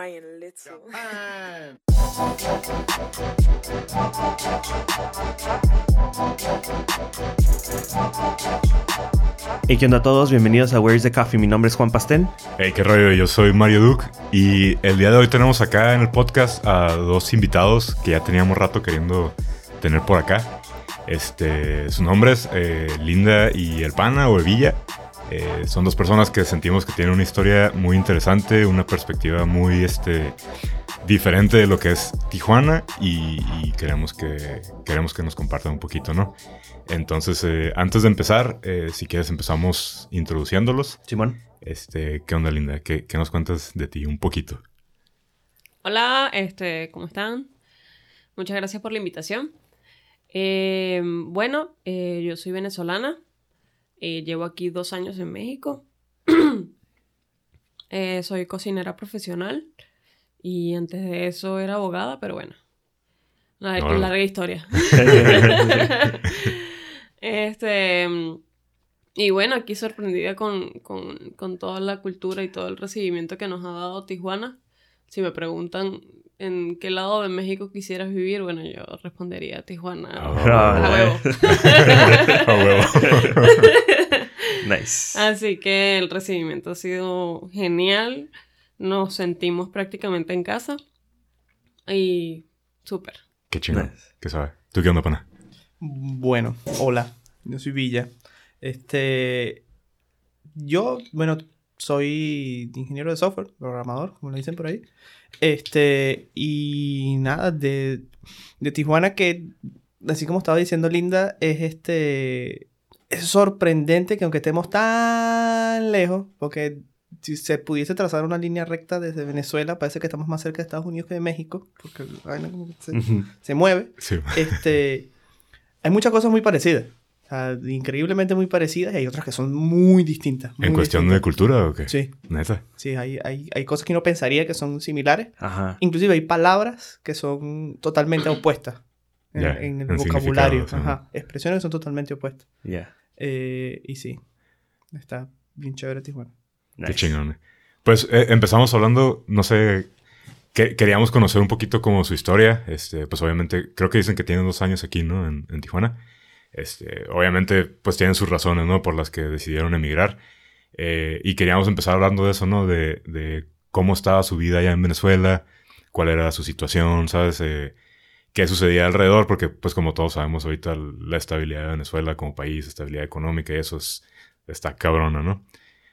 Brian Little. Hey, ¿qué onda a todos? Bienvenidos a Where's the Coffee. Mi nombre es Juan Pastén. Hey, qué rollo, yo soy Mario Duke y el día de hoy tenemos acá en el podcast a dos invitados que ya teníamos rato queriendo tener por acá. Este, sus nombres, eh, Linda y El Pana o Evilla. Eh, son dos personas que sentimos que tienen una historia muy interesante, una perspectiva muy este, diferente de lo que es Tijuana y, y queremos, que, queremos que nos compartan un poquito, ¿no? Entonces, eh, antes de empezar, eh, si quieres empezamos introduciéndolos. Simón. Este, ¿Qué onda, Linda? ¿Qué, qué nos cuentas de ti un poquito? Hola, este, ¿cómo están? Muchas gracias por la invitación. Eh, bueno, eh, yo soy venezolana. Eh, llevo aquí dos años en México. Eh, soy cocinera profesional. Y antes de eso era abogada, pero bueno. Larga, Órale. larga historia. este. Y bueno, aquí sorprendida con, con, con toda la cultura y todo el recibimiento que nos ha dado Tijuana. Si me preguntan en qué lado de México quisieras vivir, bueno, yo respondería Tijuana. A huevo. A huevo. Nice. Así que el recibimiento ha sido genial. Nos sentimos prácticamente en casa. Y súper. Qué chingón. Nice. ¿Qué sabe? ¿Tú qué onda, pana? Bueno, hola, yo soy Villa. Este, yo, bueno, soy ingeniero de software, programador, como le dicen por ahí. Este, y nada, de, de Tijuana que, así como estaba diciendo Linda, es este, es sorprendente que aunque estemos tan lejos, porque si se pudiese trazar una línea recta desde Venezuela, parece que estamos más cerca de Estados Unidos que de México, porque se, mueve Sí. este, hay muchas cosas muy parecidas. Sea, increíblemente muy parecidas y hay otras que son muy distintas. ¿En muy cuestión de distintas. cultura o qué? Sí, Neta. sí, hay, hay, hay cosas que uno pensaría que son similares. Ajá. Inclusive hay palabras que son totalmente opuestas en, Ya, en el en vocabulario. sí. Ajá, expresiones que son totalmente opuestas. Yeah. Eh, y sí, está bien chévere Tijuana. Nice. Qué chingón. Pues eh, empezamos hablando, no sé, que, queríamos conocer un poquito como su historia. Este, pues obviamente, creo que dicen que tienen dos años aquí, ¿no? En, en Tijuana. Este, obviamente, pues tienen sus razones, ¿no? Por las que decidieron emigrar. Eh, y queríamos empezar hablando de eso, ¿no? De, de cómo estaba su vida allá en Venezuela, cuál era su situación, ¿sabes? Eh, qué sucedía alrededor, porque pues como todos sabemos ahorita la estabilidad de Venezuela como país, estabilidad económica y eso es, está cabrona, ¿no?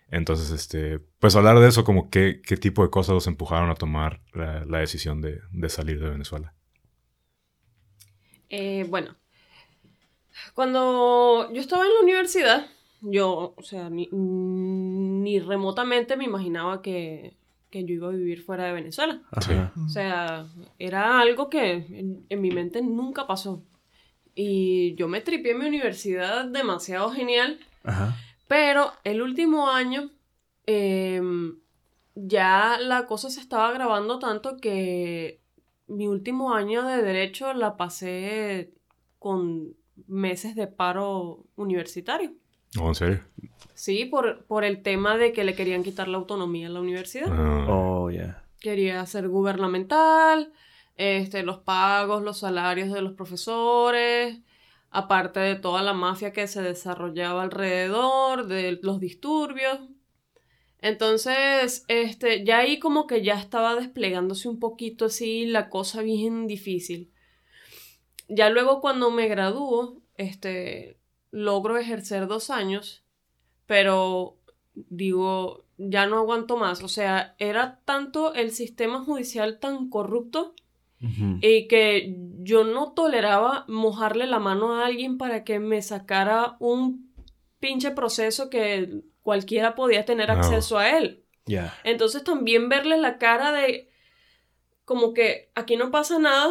Entonces, este, pues hablar de eso, como qué, qué tipo de cosas los empujaron a tomar la, decisión de, de salir de Venezuela. Eh, bueno, cuando yo estaba en la universidad, yo, o sea, ni, ni remotamente me imaginaba que, que yo iba a vivir fuera de Venezuela. Ajá. O sea, era algo que en, en mi mente nunca pasó. Y yo me tripié en mi universidad demasiado genial, Ajá. pero el último año em, ya la cosa se estaba agravando tanto que mi último año de derecho la pasé con meses de paro universitario. ¿O en serio? Sí, por, por el tema de que le querían quitar la autonomía a la universidad. Ah, Oh, yeah. quería ser gubernamental, este, los pagos, los salarios de los profesores, aparte de toda la mafia que se desarrollaba alrededor, de los disturbios. Entonces, este, ya ahí como que ya estaba desplegándose un poquito así la cosa bien difícil. Ya luego cuando me gradúo, este, logro ejercer dos años, pero digo, ya no aguanto más. O sea, era tanto el sistema judicial tan corrupto y que yo no toleraba mojarle la mano a alguien para que me sacara un pinche proceso que cualquiera podía tener acceso a él. Yeah. Entonces también verle la cara de como que aquí no pasa nada.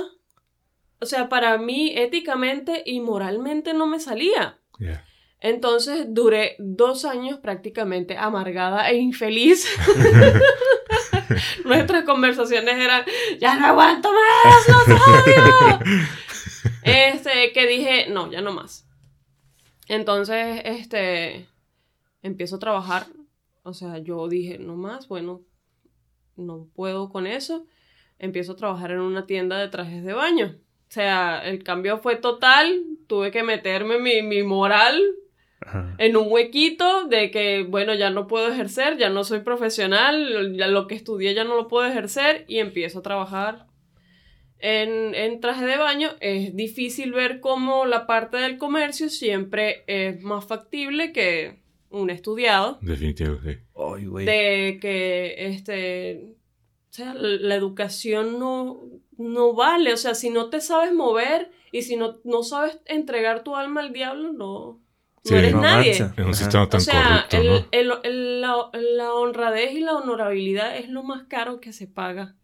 O sea, para mí éticamente y moralmente no me salía. yeah. Entonces duré dos años prácticamente amargada e infeliz. Nuestras conversaciones eran, ya no aguanto más, los odio. Este, que dije, no, ya no más. Entonces, este, empiezo a trabajar. O sea, yo dije, no más, bueno, no puedo con eso, empiezo a trabajar en una tienda de trajes de baño. O sea, el cambio fue total, tuve que meterme mi, mi moral Ajá. en un huequito de que, bueno, ya no puedo ejercer, ya no soy profesional, ya lo que estudié ya no lo puedo ejercer y empiezo a trabajar en, en traje de baño. Es difícil ver cómo la parte del comercio siempre es más factible que un estudiado, Definitivo, sí. De que, este, o sea, la educación no, no vale, o sea, si no te sabes mover y si no, no sabes entregar tu alma al diablo, no, Sí, no eres No nadie. En un Ajá. sistema tan O sea, corrupto, el- ¿no? el- el- la, la honradez y la honorabilidad es lo más caro que se paga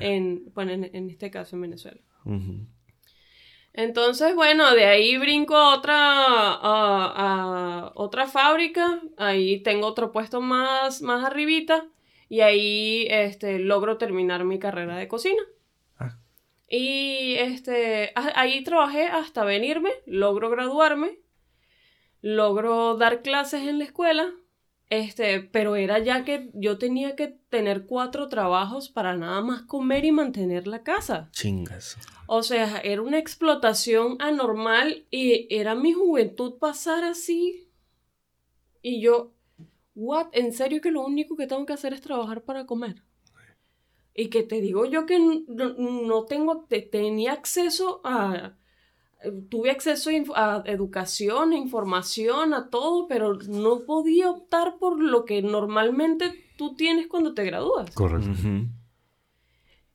en, bueno, en, en este caso en Venezuela. Entonces, bueno, de ahí brinco a otra, a, a otra fábrica, ahí tengo otro puesto más, más arribita y ahí este, logro terminar mi carrera de cocina. Y este, ahí trabajé hasta venirme, logro graduarme, logro dar clases en la escuela, este, pero era ya que yo tenía que tener cuatro trabajos para nada más comer y mantener la casa. Chingas. O sea, era una explotación anormal y era mi juventud pasar así. Y yo, ¿what? ¿En serio que lo único que tengo que hacer es trabajar para comer? Y que te digo yo que no, no tengo, te- tenía acceso a, tuve acceso a, educación, a información, a todo, pero no podía optar por lo que normalmente tú tienes cuando te gradúas. correcto.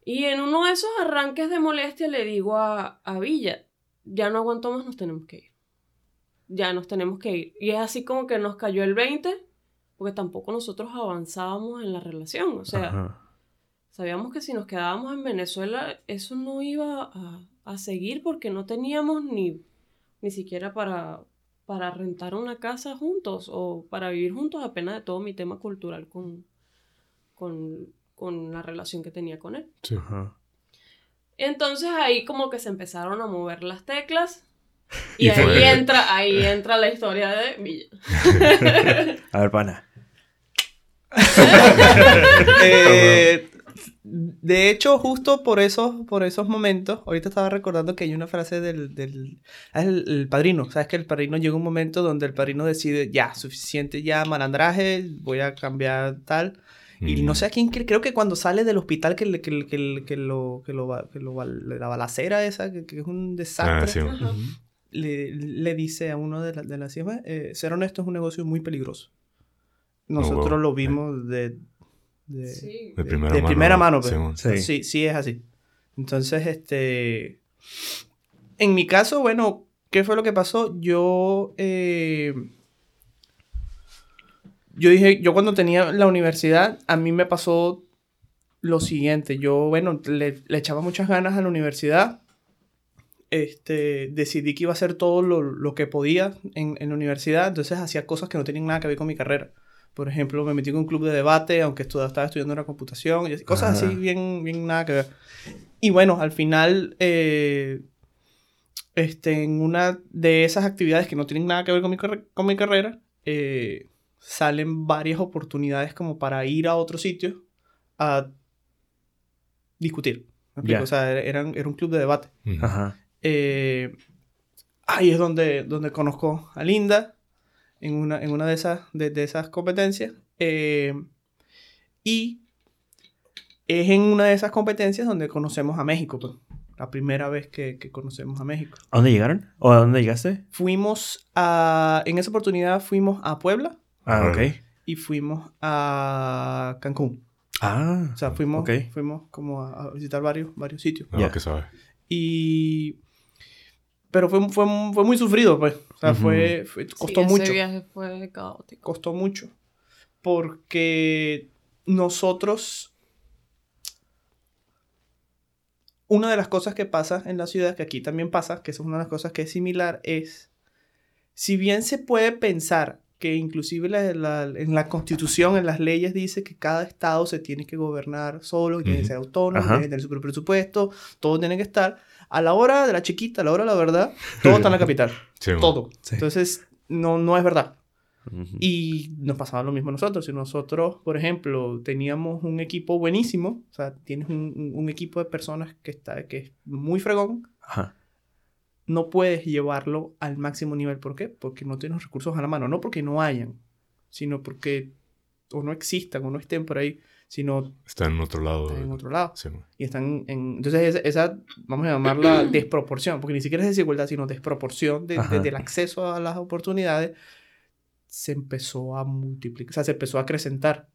Y en uno de esos arranques de molestia le digo a, a Villa, ya no aguanto más, nos tenemos que ir. Ya nos tenemos que ir. Y es así como que nos cayó el 20, porque tampoco nosotros avanzábamos en la relación. O sea, Ajá. Sabíamos que si nos quedábamos en Venezuela, eso no iba a, a seguir porque no teníamos ni, ni siquiera para, para rentar una casa juntos o para vivir juntos, apenas de todo mi tema cultural con, con, con la relación que tenía con él. Sí. Ajá. Entonces ahí como que se empezaron a mover las teclas. Y, Y ahí fue- entra, ahí entra la historia de Villa. A ver, pana. Eh, de hecho, justo por esos, por esos momentos, ahorita estaba recordando que hay una frase del, del el, el padrino. Sabes que el padrino llega un momento donde el padrino decide, ya, suficiente ya malandraje, voy a cambiar tal. Y Mm. no sé a quién, cre- creo que cuando sale del hospital que, le- que, le- que, que lo, que lo, va- que lo, la balacera esa, que, que es un desastre, Ah, sí. Le, le dice a uno de, la- de las hijas, eh, ser honesto es un negocio muy peligroso. Nosotros huevo. lo vimos de... de- Sí. De primera de mano. primera mano, pues. Sí. Sí, sí es así. Entonces, este... En mi caso, bueno, ¿qué fue lo que pasó? Yo... eh, yo dije, yo cuando tenía la universidad, a mí me pasó lo siguiente. Yo, bueno, le, le echaba muchas ganas a la universidad. Este, decidí que iba a hacer todo lo, lo que podía en, en la universidad. Entonces hacía cosas que no tenían nada que ver con mi carrera. Por ejemplo, me metí en un club de debate, aunque estaba estudiando la computación. y cosas Ajá. así bien, bien nada que ver. Y bueno, al final, eh, este, en una de esas actividades que no tienen nada que ver con mi, con mi carrera, eh, salen varias oportunidades como para ir a otro sitio a discutir. ¿Me explico? Ya. O sea, eran, era un club de debate. Ajá. Eh, ahí es donde, donde conozco a Linda en una, en una de, esas, de, de esas competencias. Eh, y es en una de esas competencias donde conocemos a México. pues. La primera vez que, que conocemos a México. ¿A dónde llegaron? ¿O a dónde llegaste? Fuimos a... En esa oportunidad fuimos a Puebla Ah, ok. y fuimos a Cancún. Ah. O sea, fuimos, Ok. fuimos como a, a visitar varios, varios sitios. Ah, Ya. que sabe. Y... Pero fue, fue, fue muy sufrido, pues. O sea, fue, fue- Sí, costó ese mucho. viaje fue caótico. Costó mucho. Porque nosotros... Una de las cosas que pasa en la ciudad, que aquí también pasa, que es una de las cosas que es similar, es... Si bien se puede pensar que inclusive la- la- en la constitución, en las leyes, dice que cada estado se tiene que gobernar solo, que tiene que ser autónomo, Ajá. tiene que tener su propio presupuesto, todo tiene que estar. A la hora de la chiquita, a la hora de la verdad, todo está en la capital. Sí, todo. Sí. Entonces, no, no es verdad. Ujú. Y nos pasaba lo mismo a nosotros. Si nosotros, por ejemplo, teníamos un equipo buenísimo, o sea, tienes un, equipo de personas que, está, que es muy fregón, Ajá. no puedes llevarlo al máximo nivel. ¿Por qué? Porque no tienes los recursos a la mano. No porque no hayan, sino porque o no existan o no estén por ahí, sino Está en otro lado. están en otro lado. Sí. Y están en... Entonces esa, esa, vamos a llamarla desproporción, porque ni siquiera es desigualdad, sino desproporción de- de- del acceso a las oportunidades, se empezó a multiplicar, o sea, se empezó a acrecentar.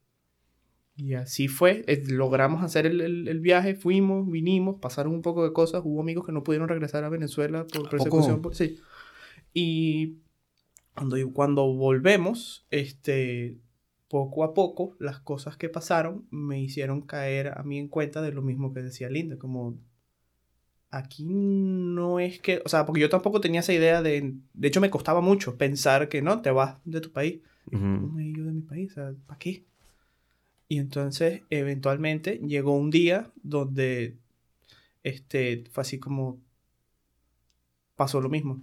Y así fue, eh, logramos hacer el, el- el viaje, fuimos, vinimos, pasaron un poco de cosas, hubo amigos que no pudieron regresar a Venezuela por ¿A persecución. por- sí. Y cuando, cuando volvemos, este, poco a poco, las cosas que pasaron me hicieron caer a mí en cuenta de lo mismo que decía Linda, como aquí no es que, o sea, porque yo tampoco tenía esa idea de, de hecho me costaba mucho pensar que no, te vas de tu país, no Ujú. me he ido de mi país, o sea, ¿para qué? Y entonces, eventualmente, llegó un día donde, este, fue así como, pasó lo mismo,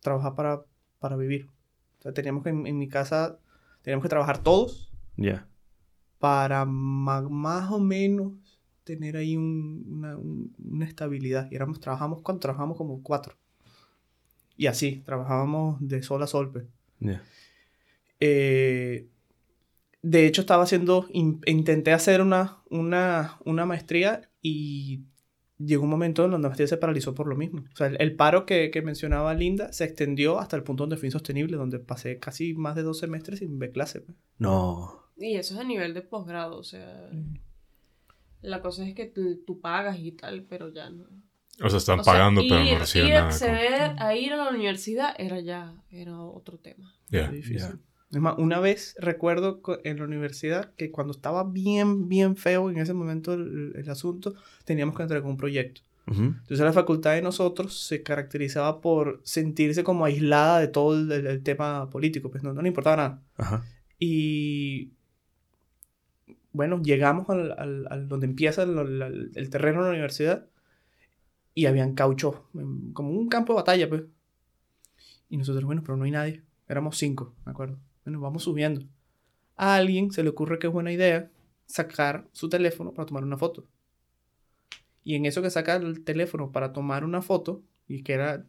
trabajar para, para vivir. O sea, teníamos que, en, en mi casa, teníamos que trabajar todos Ya. para más o menos tener ahí un- una, un- una estabilidad. Y éramos, trabajamos, cuando trabajamos como cuatro. Y así, trabajábamos de sol a sol, pues. Ya. Eh, de hecho, estaba haciendo, in- intenté hacer una, una, una maestría y llegó un momento en donde la maestría se paralizó por lo mismo. O sea, el, el paro que, que mencionaba Linda se extendió hasta el punto donde fue insostenible, donde pasé casi más de dos semestres sin ver clase. pues. No. Y eso es a nivel de posgrado, o sea, la cosa es que tú, tú pagas y tal, pero ya no. O sea, están O sea, pagando, pero ir- no reciben ir nada. acceder a ir a la universidad era ya, era otro tema. Ya. Muy difícil. Es más, una vez recuerdo en la universidad que cuando estaba bien, bien feo en ese momento el, el asunto, teníamos que entregar un proyecto. Entonces la facultad de nosotros se caracterizaba por sentirse como aislada de todo el, tema político, pues no, no le importaba nada. Ajá. Y bueno, llegamos al, al- al donde empieza el, terreno de la universidad y habían caucho, como un campo de batalla, pues. Y nosotros, bueno, pero no hay nadie. Éramos cinco, me acuerdo. Bueno, vamos subiendo. A alguien se le ocurre que es buena idea sacar su teléfono para tomar una foto. Y en eso que saca el teléfono para tomar una foto, y que era...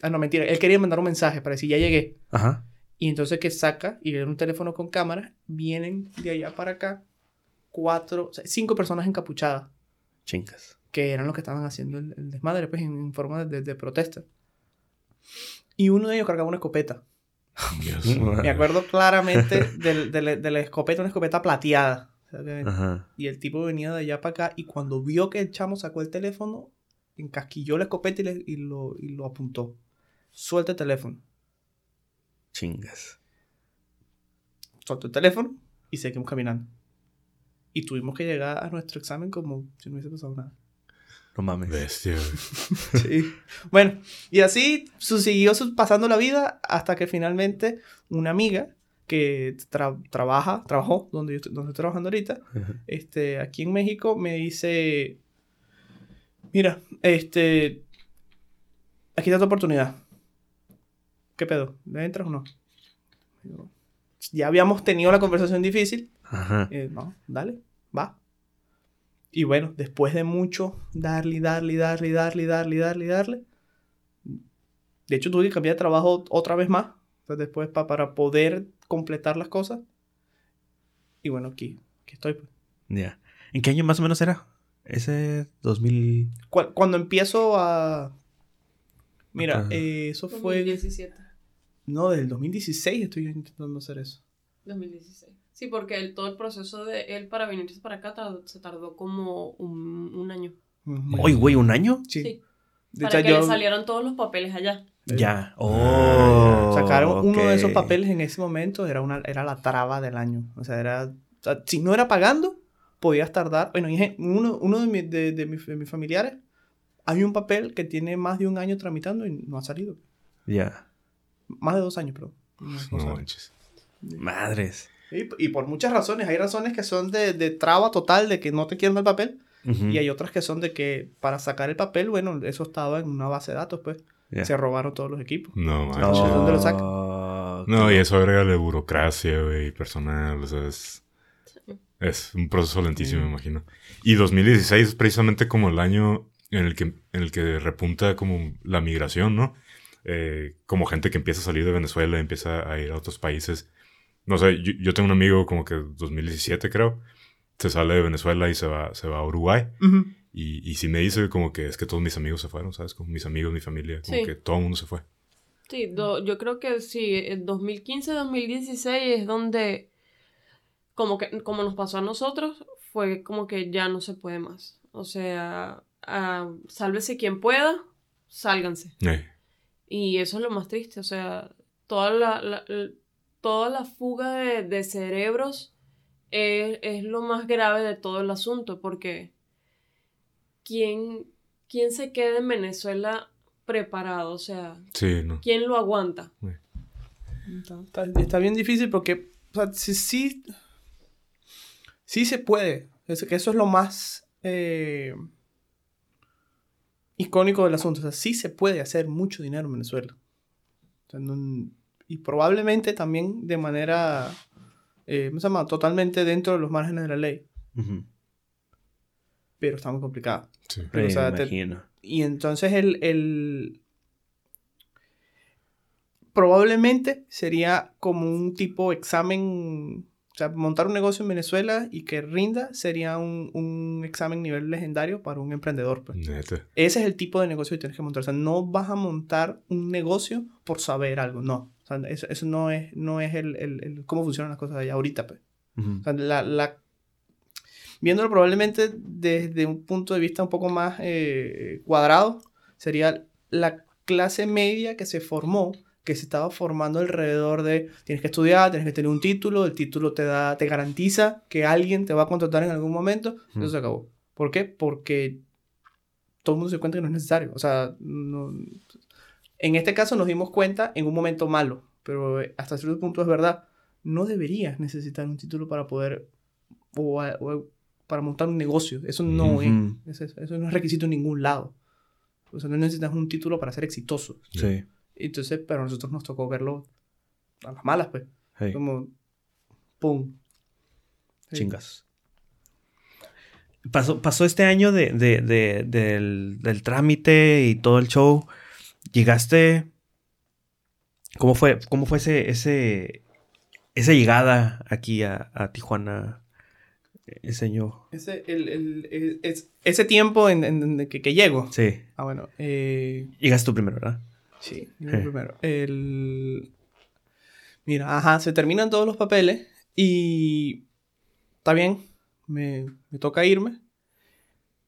Ah, no, mentira. Él quería mandar un mensaje para decir, ya llegué. Ajá. Y entonces que saca y era un teléfono con cámara, vienen de allá para acá cuatro, o sea, cinco personas encapuchadas, Chingas. que eran los que estaban haciendo el, el desmadre, pues en, en forma de, de protesta. Y uno de ellos cargaba una escopeta. Dios. Me acuerdo claramente del- de, la, de la escopeta, una escopeta plateada. Ajá. Y el tipo venía de allá para acá y cuando vio que el chamo sacó el teléfono, encasquilló la escopeta y, le- y lo, y lo apuntó. Suelta el teléfono. Chingas. soltó el teléfono y seguimos caminando. Y tuvimos que llegar a nuestro examen como si no hubiese pasado nada. No mames. Bestia. güey. Sí. Bueno, y así su- siguió su- pasando la vida hasta que finalmente una amiga que tra- trabaja, trabajó donde yo estoy, donde estoy trabajando ahorita, este, aquí en México, me dice, mira, este, aquí está tu oportunidad. ¿Qué pedo? ¿Le entras o no? Ya habíamos tenido la conversación difícil. Ajá. Eh, no, dale, va. Y bueno, después de mucho darle, y darle, y darle, y darle, y darle, y darle, y darle. De hecho, tuve que cambiar de trabajo otra vez más. pues, después pa- para poder completar las cosas. Y bueno, aquí, aquí estoy. pues. Ya. ¿En qué año más o menos era? Ese 2000. Cu- Cuando empiezo a... Mira, eh, eso fue... 2017. No, desde el 2016 estoy intentando hacer eso. 2016. Sí, porque el, todo el proceso de él para venirse para acá tardó- se tardó como un, un año. Oye, güey, ¿un año? Sí. Sí. De Para hecho, que yo- le salieran todos los papeles allá. Eh, Ya. Oh. Sacaron uno de esos papeles en ese momento, era, una, era la traba del año. O sea, era. o sea, si no era pagando, podías tardar. Bueno, uno, uno de, mi- de, de mis, de mis familiares, hay un papel que tiene más de un año tramitando y no ha salido. Ya. Más de dos años, perdón. No, manches. Madres. Y, y por muchas razones. Hay razones que son de, de traba total, de que no te quieren el papel. Ujú. Y hay otras que son de que para sacar el papel, bueno, eso estaba en una base de datos, pues. Ya. Se robaron todos los equipos. No No. manches. ¿dónde lo saca? Oh, No, y eso agrega de burocracia, güey, personal, o sea, es... Es un proceso lentísimo, me imagino. Y 2016 es precisamente como el año en el que, en el que repunta como la migración, ¿no? Eh, como gente que empieza a salir de Venezuela, empieza a ir a otros países. No sé, yo, yo tengo un amigo como que 2017 creo, se sale de Venezuela y se va, se va a Uruguay. Ujú. Y, y sí me dice como que es que todos mis amigos se fueron, ¿sabes? Como mis amigos, mi familia, como Sí. que todo el mundo se fue. Sí, do- yo creo que sí, en 2015-2016 es donde, como que como nos pasó a nosotros, fue como que ya no se puede más. O sea, ah, sálvese quien pueda, sálganse. Eh, Y eso es lo más triste, o sea, toda la, la- l- toda la fuga de, de cerebros es, es lo más grave de todo el asunto, porque ¿quién, quién se queda en Venezuela preparado? O sea, sí, no. ¿quién lo aguanta? Está, bien difícil porque, o sea, sí, sí, sí se puede. Es que eso es lo más eh, icónico del asunto. O sea, sí se puede hacer mucho dinero en Venezuela. O sea, no- y probablemente también de manera, eh, ¿cómo se llama? Totalmente dentro de los márgenes de la ley. Pero está muy complicado. Sí. Pero, o Sí, sea, me te- imagino. Y entonces el, el- Probablemente sería como un tipo examen... O sea, montar un negocio en Venezuela y que rinda sería un, un examen nivel legendario para un emprendedor. pues. Neta. Ese es el tipo de negocio que tienes que montar. O sea, no vas a montar un negocio por saber algo. No. O sea, eso, eso no es, no es el, el- el- cómo funcionan las cosas allá ahorita. Pues. Ujú. O sea, la, la- viéndolo probablemente desde un punto de vista un poco más eh, cuadrado, sería la clase media que se formó, que se estaba formando alrededor de tienes que estudiar, tienes que tener un título, el título te da, te garantiza que alguien te va a contratar en algún momento, Ujú. eso se acabó. ¿Por qué? Porque todo el mundo se cuenta que no es necesario. O sea, no- en este caso nos dimos cuenta en un momento malo, pero eh, hasta cierto punto es verdad. No deberías necesitar un título para poder o, o para montar un negocio. Eso no Ujú. es, eso, eso no es requisito en ningún lado. O sea, no necesitas un título para ser exitoso. Sí. Entonces, pero a nosotros nos tocó verlo a las malas, pues. sí. Como, ¡pum! Sí. Chingas. Pasó, pasó este año de, de- de- del, del trámite y todo el show. Llegaste. ¿Cómo fue, cómo fue ese, ese, esa llegada aquí a, a Tijuana? Ese año. Ese, el, el- el- es- ese tiempo en, en- que, que llego. Sí. Ah, bueno. Eh, Llegaste tú primero, ¿verdad? Sí, Sí. primero. El... Mira, ajá, se terminan todos los papeles y está bien, me, me toca irme.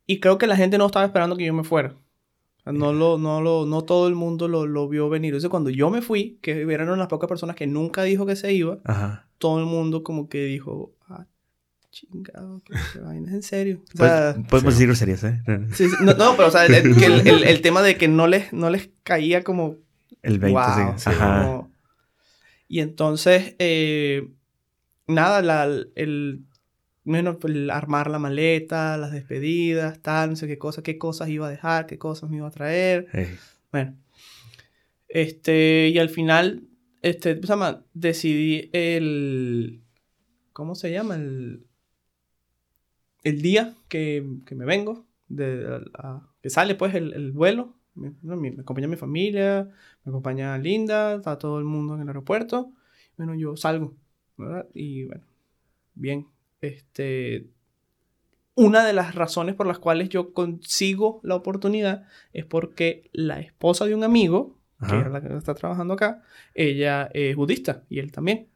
Y creo que la gente no estaba esperando que yo me fuera. O sea, No, lo, no, lo, no todo el mundo lo, lo vio venir. Entonces, cuando yo me fui, que eran las pocas personas que nunca dijo que se iba, Ajá. todo el mundo como que dijo, ah, chingado, que se vaina en serio. O sea, Pues- podemos sí. decir groserías, ¿eh? sí, sí, no, no, pero o sea, el, el- el- el- tema de que no les, no les caía como El 20, Wow, Ajá. como- Y entonces, eh, nada, la, el, bueno, pues, el armar la maleta, las despedidas, tal, no sé qué cosas, qué cosas iba a dejar, qué cosas me iba a traer. Ey. Bueno. Este, y al final, este, ¿cómo se llama? Decidí el, ¿cómo se llama? El, el día que, que me vengo, de, a- que sale pues el, el vuelo. Me, mi- me acompaña mi familia, me acompaña Linda, está todo el mundo en el aeropuerto. Bueno, yo salgo, ¿verdad? Y bueno, bien. Este, una de las razones por las cuales yo consigo la oportunidad es porque la esposa de un amigo, que era la que está trabajando acá, ella es budista y él también.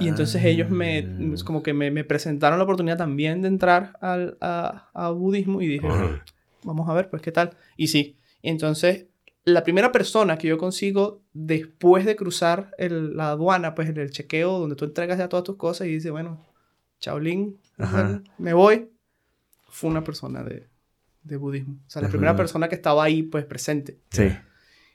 Y entonces ellos me, Ah. como que me, me presentaron la oportunidad también de entrar al, a, a budismo y dije, Ajá. vamos a ver, pues, ¿qué tal? Y sí, entonces, la primera persona que yo consigo después de cruzar el- la aduana, pues, en el chequeo, donde tú entregas ya todas tus cosas y dices, bueno, Shaolin, me voy, fue una persona de, de budismo. O sea, la Ajá. primera persona que estaba ahí, pues, presente. Sí.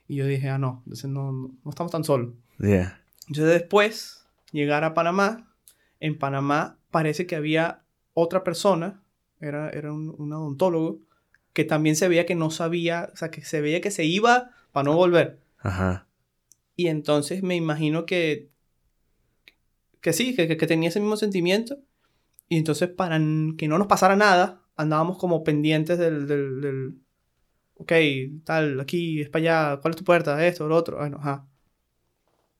Y yo dije, ah, no, entonces no, no, no estamos tan solos. Yeah. Entonces después, llegar a Panamá, en Panamá parece que había otra persona, era, era un, un odontólogo, que también se veía que no sabía, o sea, que se veía que se iba para no volver. Ajá. Y entonces me imagino que que sí, que- que tenía ese mismo sentimiento. Y entonces, para que no nos pasara nada, andábamos como pendientes del, del, del- ok, tal, aquí, es para allá, ¿cuál es tu puerta? Esto, lo otro. Bueno, ajá.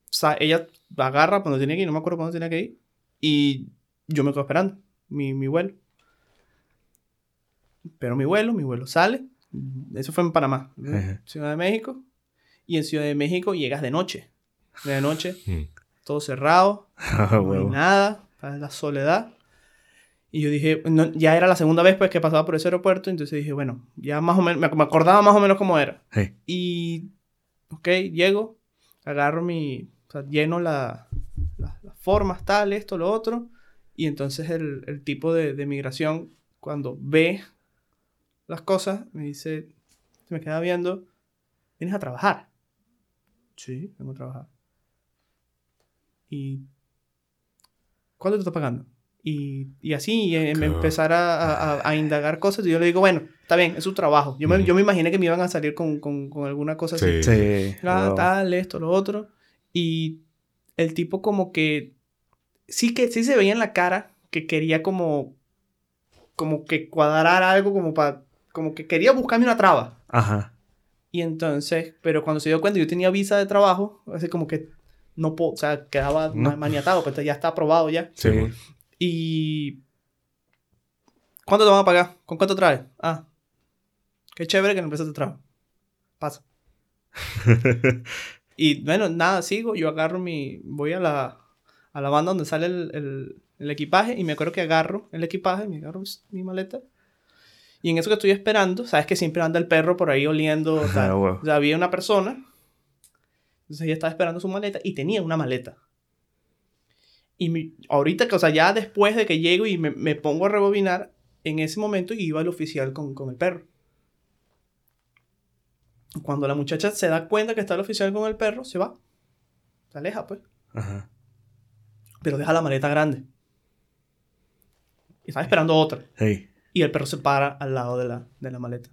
O sea, ella agarra cuando tiene que ir, no me acuerdo cuándo tenía que ir. Y yo me quedo esperando mi, mi vuelo. Pero mi vuelo, mi vuelo sale. Eso fue en Panamá, Ajá. Ciudad de México. Y en Ciudad de México llegas de noche. De noche, Mm. todo cerrado, Ah, no hay nada, la soledad. Y yo dije, no, ya era la segunda vez pues que pasaba por ese aeropuerto, entonces dije, bueno, ya más o menos, me, me acordaba más o menos cómo era. Sí. Y, ok, llego, agarro mi, o sea, lleno la, la- las formas, tal, esto, lo otro. Y entonces el, el tipo de, de migración, cuando ve las cosas, me dice, se me queda viendo, ¿vienes a trabajar? Sí, vengo a trabajar. ¿Y cuánto te está pagando? Y, y así y, me Claro. empezar a, a- a indagar cosas y yo le digo, bueno, está bien, es su trabajo. Yo me, yo me imaginé que me iban a salir con, con, con alguna cosa así. Sí. Sí. Ah, tal, esto, lo otro. Y el tipo como que... Sí que sí se veía en la cara que quería como... Como que cuadrar algo como para... Como que quería buscarme una traba. Ajá. Y entonces, pero cuando se dio cuenta yo tenía visa de trabajo, así como que no puedo, o sea, quedaba No. ma- maniatado, pues ya está aprobado ya. Sí, Sí. Y... ¿Cuánto te van a pagar? ¿Con cuánto traes? Ah, qué chévere que la empresa te trajo. Pasa. Y bueno, nada, sigo, yo agarro mi, voy a la, a la banda donde sale el, el- el equipaje y me acuerdo que agarro el equipaje, me agarro mi maleta. Y en eso que estoy esperando, sabes que siempre anda el perro por ahí oliendo, o sea, Ah, huevo. o sea, había una persona, entonces ella estaba esperando su maleta y tenía una maleta. Y mi- ahorita, que, o sea, ya después de que llego y me, me pongo a rebobinar, en ese momento iba el oficial con, con el perro. Cuando la muchacha se da cuenta que está el oficial con el perro, se va. Se aleja, pues. Ajá. Pero deja la maleta grande. Y estaba esperando otra. Sí. Y el perro se para al lado de la, de la maleta.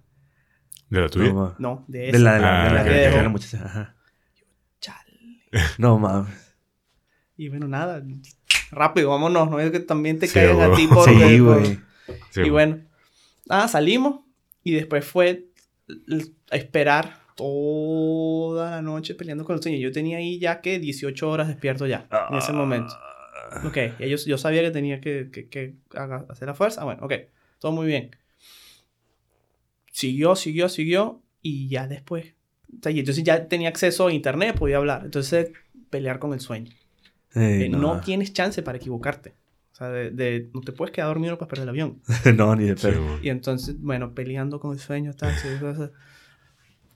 ¿De la tuya? No, de de esa. la de la, de la Ah, de la muchacha. Ajá. Chale. No mames. Y bueno, nada. Rápido, vámonos. No es que también te Sí, caigan a güey. ti por... Sí, güey. Sí, y bueno. nada, salimos y después fue a esperar toda la noche peleando con el sueño. Yo tenía ahí ya que 18 horas despierto ya, en ese momento. Ah. Ok, ya yo, yo sabía que tenía que, que- que hacer la fuerza. Ah, Bueno, ok, todo muy bien. Siguió, siguió, siguió y ya después. o sea, y entonces ya tenía acceso a internet, podía hablar. Entonces, pelear con el sueño. Sí, Eh, no. no, tienes chance para equivocarte. O sea, de, de- no te puedes quedar dormido para perder el avión. no, ni de Sí, pedo. bueno. Y entonces, bueno, peleando con el sueño, tal, sí.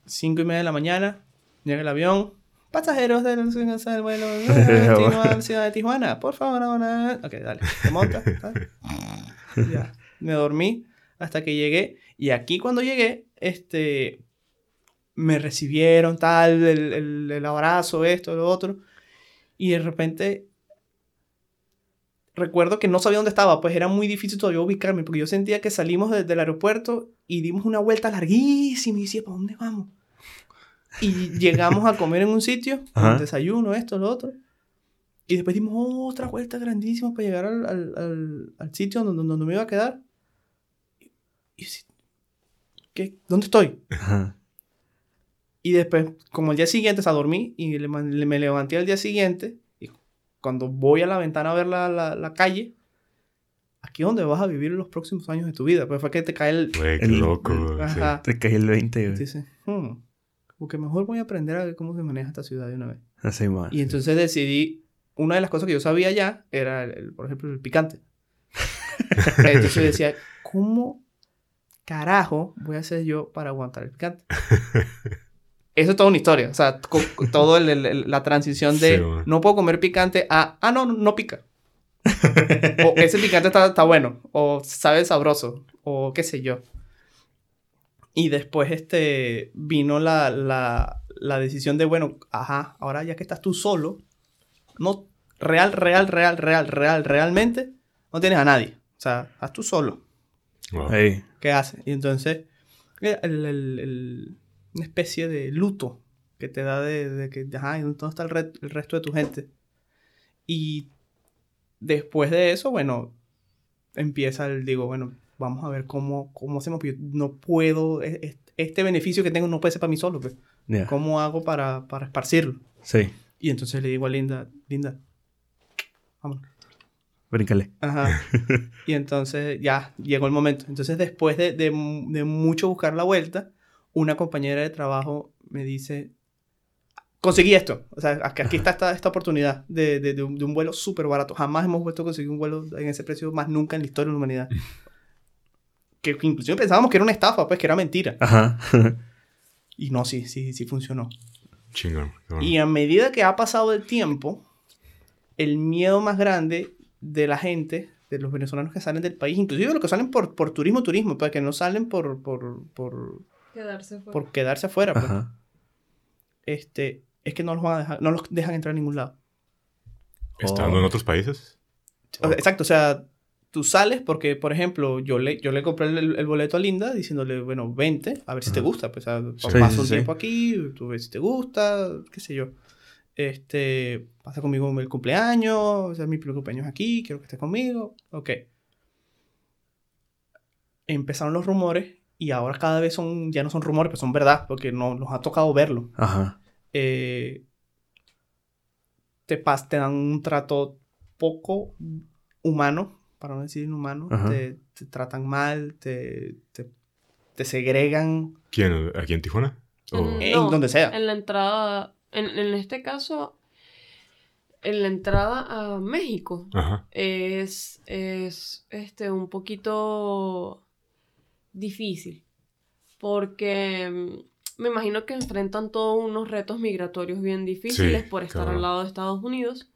Cinco y media de la mañana, llega el avión. Pasajeros del del vuelo de Tijuana, ciudad de Tijuana, por favor, ahora. Ok, dale, te montas. Ya, me dormí hasta que llegué. Y aquí cuando llegué, este, me recibieron, tal, el, el, el abrazo, esto, lo otro. Y de repente recuerdo que no sabía dónde estaba, pues era muy difícil todavía ubicarme, porque yo sentía que salimos de- del aeropuerto y dimos una vuelta larguísima y decía, ¿para dónde vamos? Y llegamos a comer en un sitio, un desayuno, esto, lo otro. Y después dimos otra vuelta grandísima para llegar al, al- al- al sitio donde, donde me iba a quedar. Y, y ¿qué? ¿Dónde estoy? Ajá. Y después, como el día siguiente, o sea, dormí y le me levanté al día siguiente. Y cuando voy a la ventana a ver la, la, la calle, aquí es donde vas a vivir los próximos años de tu vida. Pues fue que te cae el. Qué El- loco. güey, sí. Ajá. Te caí el 20, güey. Dices, hmm, porque mejor voy a aprender a ver cómo se maneja esta ciudad de una vez. Así, man. Y entonces decidí, una de las cosas que yo sabía ya era, el- el- por ejemplo, el picante. entonces yo decía, ¿cómo carajo voy a hacer yo para aguantar el picante? Eso es toda una historia. O sea, el- la transición de Sí, no puedo comer picante a, ah, no, no, no pica. o ese picante está, está bueno. O sabe sabroso. O qué sé yo. Y después este, vino la, la, la decisión de, bueno, ajá, ahora ya que estás tú solo, no, real, real, real, real, real, realmente, no tienes a nadie. O sea, estás tú solo. Wow. ¿Qué haces? Y entonces, el- el- el- el- una especie de luto que te da de, de que, ajá, ¿y ¿dónde está el, re- el resto de tu gente? Y después de eso, bueno, empieza el, digo, bueno, vamos a ver cómo, cómo hacemos, porque yo no puedo, e- e- este beneficio que tengo no puede ser para mí solo, pues. ¿Cómo hago para, para esparcirlo? Sí. Y entonces le digo a Linda, Linda, vamos. Bríncale. Ajá. y entonces ya llegó el momento. Entonces después de, de, de mucho buscar la vuelta, una compañera de trabajo me dice, conseguí esto. O sea, aquí, está esta, esta oportunidad de, de, de un, de un vuelo súper barato. Jamás hemos vuelto a conseguir un vuelo en ese precio más nunca en la historia de la humanidad. que, que inclusive pensábamos que era una estafa, pues que era mentira. Ajá. Y no, sí, sí, sí funcionó. Chingón. bueno. Y a medida que ha pasado el tiempo, el miedo más grande de la gente, de los venezolanos que salen del país, inclusive los que salen por, por turismo, turismo, para que no salen por, por, por, Quedarse fuera. por quedarse afuera, pues, este, es que no los van a dejar, no los dejan entrar a ningún lado. ¿Estando en otros países? O sea, Exacto, o sea, tú sales porque, por ejemplo, yo le, yo le compré el, el boleto a Linda diciéndole, bueno, vente, a ver si te gusta. Pues, o sea, Sí, pasa sí, un sí. tiempo aquí, tú ves si te gusta, qué sé yo. Este, pasa conmigo el cumpleaños, o sea, mi primer cumpleaños aquí, quiero que estés conmigo. Ok. Empezaron los rumores y ahora cada vez son, ya no son rumores, pues son verdad, porque no, nos ha tocado verlo Ajá. eh, te, pas- te dan un trato poco humano, para no decir inhumano, te, te tratan mal, te, te, te segregan ¿Quién? ¿Aquí en Tijuana? O- En- en No, donde sea. En la entrada, en, en este caso, en la entrada a México Ajá. es, es este, un poquito difícil porque mm, me imagino que enfrentan todos unos retos migratorios bien difíciles Sí, por estar al lado de Estados Unidos,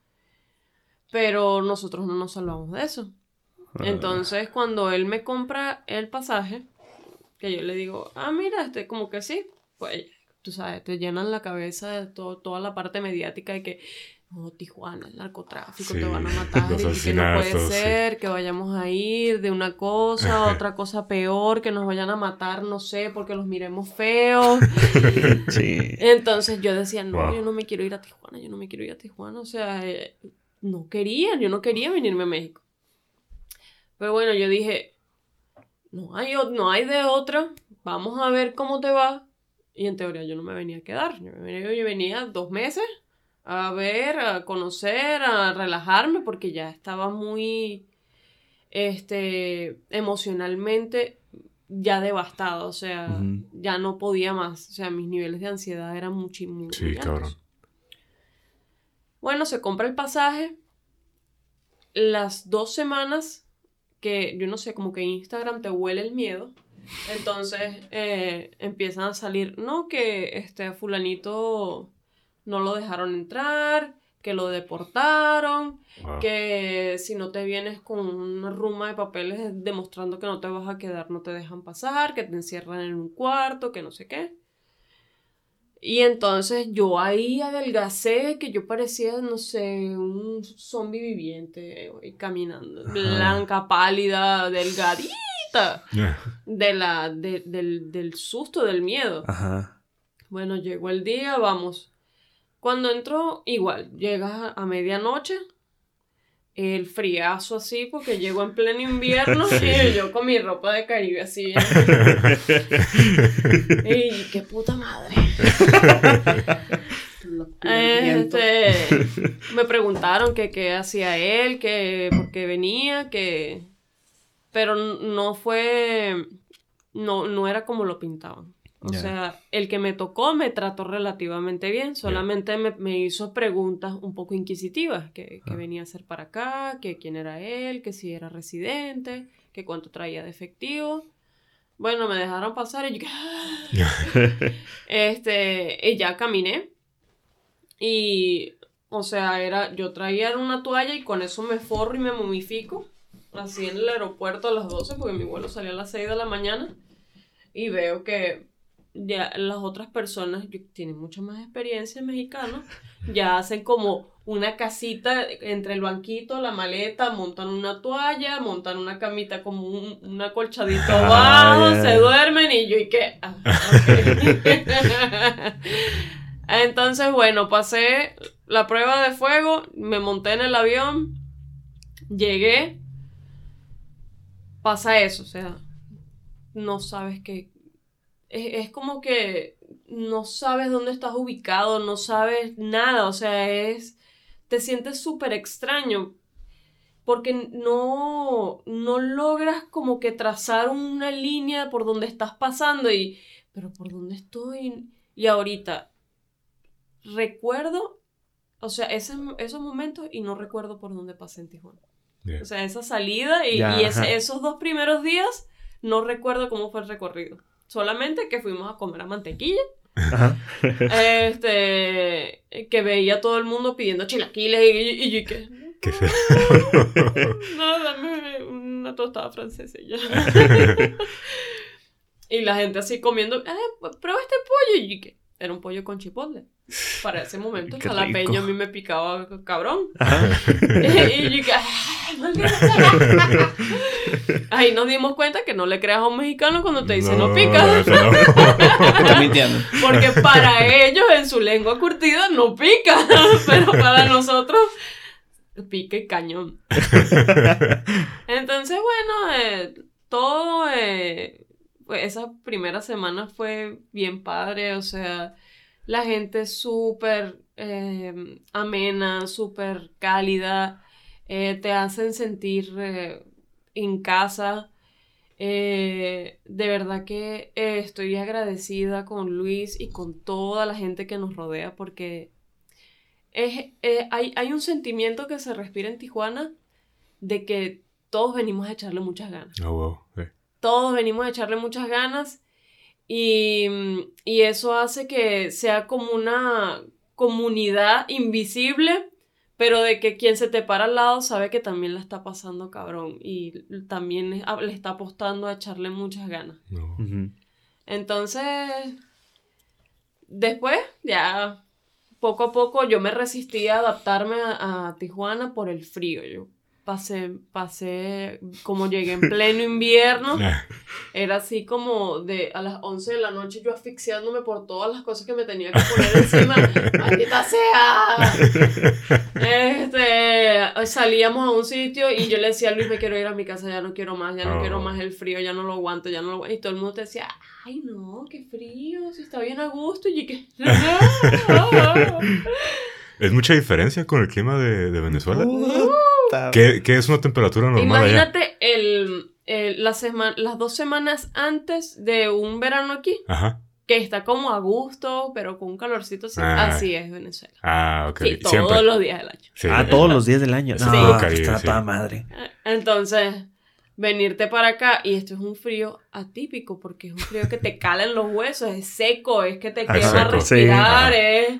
pero nosotros no nos salvamos de eso. Entonces, cuando él me compra el pasaje, que yo le digo, ah, mira, este, como que sí, pues, tú sabes, te llenan la cabeza de todo, toda la parte mediática de que, no, Tijuana, el narcotráfico, Sí, te van a matar, y que no puede asesinatos, sí. ser, que vayamos a ir de una cosa a otra cosa peor, que nos vayan a matar, no sé, porque los miremos feos. Sí. Entonces yo decía, no, Wow. yo no me quiero ir a Tijuana, yo no me quiero ir a Tijuana. O sea, eh, no quería, yo no quería venirme a México. Pero bueno, yo dije, no hay, no hay de otra, vamos a ver cómo te va. Y en teoría yo no me venía a quedar, yo venía, yo venía dos meses a ver, a conocer, a relajarme, porque ya estaba muy, este, emocionalmente ya devastado, o sea, ya no podía más, o sea, mis niveles de ansiedad eran muy, Sí, altos. cabrón. Bueno, se compra el pasaje. Las dos semanas que, yo no sé, como que Instagram te huele el miedo. Entonces eh, empiezan a salir, no, que este fulanito no lo dejaron entrar, que lo deportaron, Wow. que si no te vienes con una ruma de papeles demostrando que no te vas a quedar, no te dejan pasar, que te encierran en un cuarto, que no sé qué. Y entonces yo ahí adelgacé, que yo parecía, no sé, un zombie viviente, güey, caminando, blanca, pálida, delgadita, de la, de- del, del susto, del miedo. Ajá. Bueno, llegó el día, vamos. Cuando entró, igual, llegas a, medianoche, el friazo así, porque llegó en pleno invierno Sí. y yo con mi ropa de Caribe así. ¡Y qué puta madre! Este, me preguntaron que qué hacía él, que por qué venía, que... Pero no fue... No, no era como lo pintaban. O Ya. sea, el que me tocó me trató relativamente bien, solamente me, me hizo preguntas un poco inquisitivas, que, que Ah. venía a hacer para acá, que quién era él, que si era residente, que cuánto traía de efectivo. Bueno, me dejaron pasar y yo... Este, y ya caminé. Y, o sea, era, yo traía una toalla y con eso me forro y me momifico. Así en el aeropuerto a las 12, porque mi vuelo salía a las 6 de la mañana. Y veo que ya las otras personas que tienen mucha más experiencia mexicanos, ya hacen como una casita entre el banquito, la maleta, montan una toalla, montan una camita como un, un acolchadito Ah, abajo, ya. se duermen y yo y qué. Ah. Entonces, bueno, pasé la prueba de fuego, me monté en el avión, Llegué, pasa eso, o sea, no sabes qué. Es, es como que no sabes dónde estás ubicado, no sabes nada, o sea, es. Te sientes súper extraño porque no, no logras como que trazar una línea por donde estás pasando y, pero ¿por dónde estoy? Y ahorita recuerdo, o sea, ese, esos momentos y no recuerdo por dónde pasé en Tijuana. Yeah. O sea, esa salida y, y ese- esos dos primeros días no recuerdo cómo fue el recorrido. Solamente que fuimos a comer a mantequilla, Ajá. este, que veía a todo el mundo pidiendo chilaquiles y, y, que... ¿Qué sé? No, dame una tostada francesa y ya. y la gente así comiendo, eh, prueba este pollo. Y que era un pollo con chipotle. Para ese momento el Qué jalapeño rico. a mí me picaba cabrón. Y yo que, "Ay, maldita sea". Ahí nos dimos cuenta que no le creas a un mexicano cuando te dice no, pica. no. Está mintiendo. Porque para ellos en su lengua curtida no pica. Pero para nosotros pica y cañón. Entonces, bueno, eh, todo eh, esa primera semana fue bien padre. O sea, la gente súper eh, amena, súper cálida. eh, te hacen sentir eh, en casa. De verdad que estoy agradecida con Luis y con toda la gente que nos rodea porque es, hay, hay un sentimiento que se respira en Tijuana de que todos venimos a echarle muchas ganas. Oh, wow. Todos venimos a echarle muchas ganas y, y eso hace que sea como una comunidad invisible, pero de que quien se te para al lado sabe que también la está pasando cabrón y también le está apostando a echarle muchas ganas. No. Entonces, después, ya poco a poco yo me resistí a adaptarme a, a Tijuana por el frío. Yo pasé, pasé, como llegué en pleno invierno, era así como de a las 11 de la noche yo asfixiándome por todas las cosas que me tenía que poner encima. ¡Maldita sea! Este, salíamos a un sitio y yo le decía a Luis, me quiero ir a mi casa, ya no quiero más, ya no Oh. quiero más el frío, ya no lo aguanto, ya no lo aguanto. Y todo el mundo te decía, ay no, qué frío, si está bien a gusto. Y que... ¿Es mucha diferencia con el clima de, de Venezuela? ¿Qué, qué es una temperatura normal allá? Imagínate el, el- la sema- las dos semanas antes de un verano aquí, Ajá. que está como a gusto, pero con un calorcito así. Ah. Así es Venezuela. Ah, ok. Sí, todos Siempre. los días del año. Sí. Ah, todos los días del año. Sí. No, Caribe, está sí. toda madre. Entonces, venirte para acá y esto es un frío atípico porque es un frío que te cala en los huesos, es seco, es que te Ah, quema respirar, Sí. es,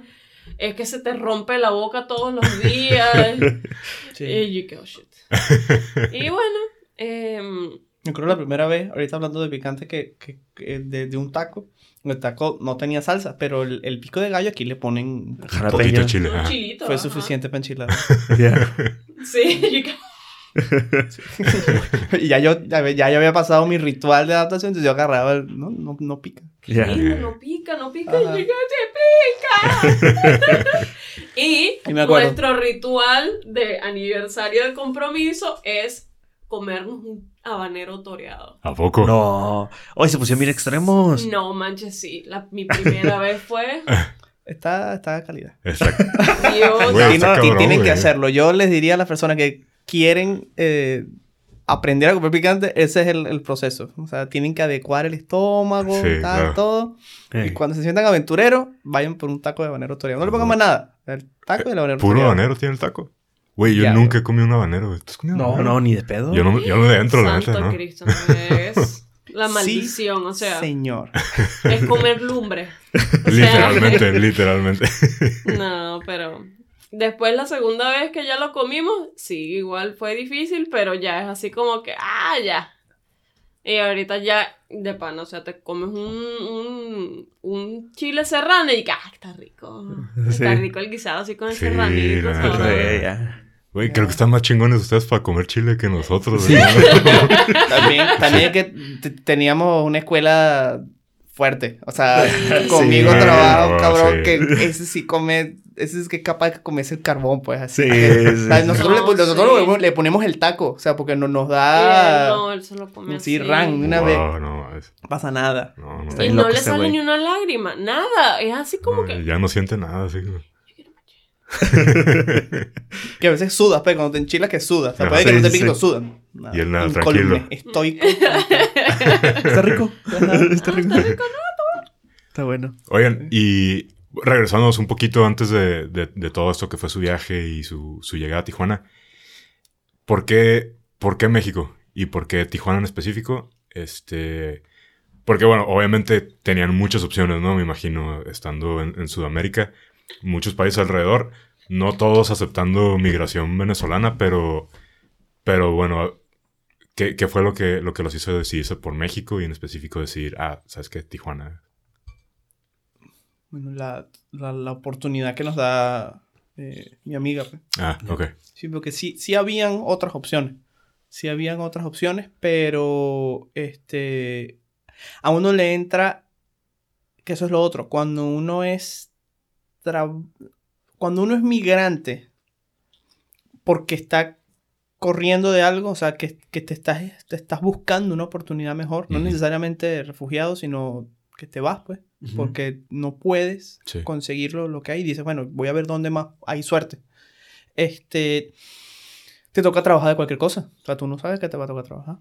es que se te rompe la boca todos los días. Sí. Y yo que, oh, shit. Y bueno, em, Yo creo la primera vez, ahorita hablando de picante, que, que- que de, de un taco. El taco no tenía salsa, pero el, el pico de gallo aquí le ponen. Un poquito Jalapeño. chile. chilito. Fue ajá. suficiente para enchilar. Ya. Sí, yo y ya yo, ya, ya yo había pasado mi ritual de adaptación, entonces yo agarraba el. No, no, no pica. Mira, no pica, no pica, Ajá. y "Sí pica. y Y nuestro ritual de aniversario de compromiso es comernos un habanero toreado. ¿A poco? No. Hoy se pusieron bien extremos. No manches, sí. La, mi primera vez fue. Está, está de calidad. Exacto. Dios. No, cabrón, tienen que hacerlo. Yo les diría a las personas que quieren eh, aprender a comer picante, ese es el, el proceso. O sea, tienen que adecuar el estómago, Sí, tal, claro. todo. Eh. Y cuando se sientan aventureros, vayan por un taco de habanero toreado. No le pongan más nada. El taco del habanero ¿Puro habanero tiene el taco? Güey, yo Ya, nunca he comido un habanero. güey. ¿Tú has comido un No, habanero? no, ni de pedo. Yo no, yo no le entro, la Santo neta, ¿no? Cristo, no es la Sí, maldición, o sea, Señor. es comer lumbre. O sea, Literalmente, literalmente. No, pero después la segunda vez que ya lo comimos, sí, igual fue difícil, pero ya es así como que, ah, ya. Y ahorita ya de pan, o sea, te comes un, un, un chile serrano y que, ah, está rico. Está Sí. rico el guisado así con el Sí, serranito. Güey, creo que están más chingones ustedes para comer chile que nosotros. Sí. ¿verdad? También, también es que teníamos una escuela fuerte. O sea, conmigo Sí. trabajo, cabrón, sí. que ese sí come ese es que es capaz de comerse el carbón, pues así. Sí, nosotros, No, le, nosotros sí. le ponemos- el taco, o sea, porque no, nos da... no, él se lo come Sí, así. ran, una vez. Wow, no, es- No pasa nada. no, no. Está Y no le sale ni una lágrima, nada. Es así como No, que. Ya no siente nada, así. Que a veces sudas, pero cuando te enchilas que sudas. O sea, puede que no te sí, pique, sí. sudan. Nada, Y él nada, tranquilo. Estoico. Está rico. Está rico. Está bueno. Oigan, y regresándonos un poquito antes de, todo esto que fue su viaje y su, llegada a Tijuana, ¿por qué, ¿por qué México? ¿Y por qué Tijuana en específico? Este, porque bueno, obviamente tenían muchas opciones, ¿no? Me imagino, estando en, Sudamérica, muchos países alrededor, no todos aceptando migración venezolana, pero, pero bueno, ¿qué, qué fue lo que, lo que los hizo decidirse por México y en específico decir, ah, ¿sabes qué? Tijuana. Bueno, la, la, la oportunidad que nos da eh, mi amiga. pues. Ah, ok. Sí, porque sí, sí habían otras opciones. Sí habían otras opciones, pero este a uno le entra que eso es lo otro. Cuando uno es tra- cuando uno es migrante porque está corriendo de algo, o sea, que, que te, estás, te estás buscando una oportunidad mejor, no necesariamente refugiado, sino que te vas, pues, porque no puedes Sí. conseguirlo lo que hay. Y dices, bueno, voy a ver dónde más hay suerte. Este, te toca trabajar de cualquier cosa. O sea, tú no sabes que te va a tocar trabajar.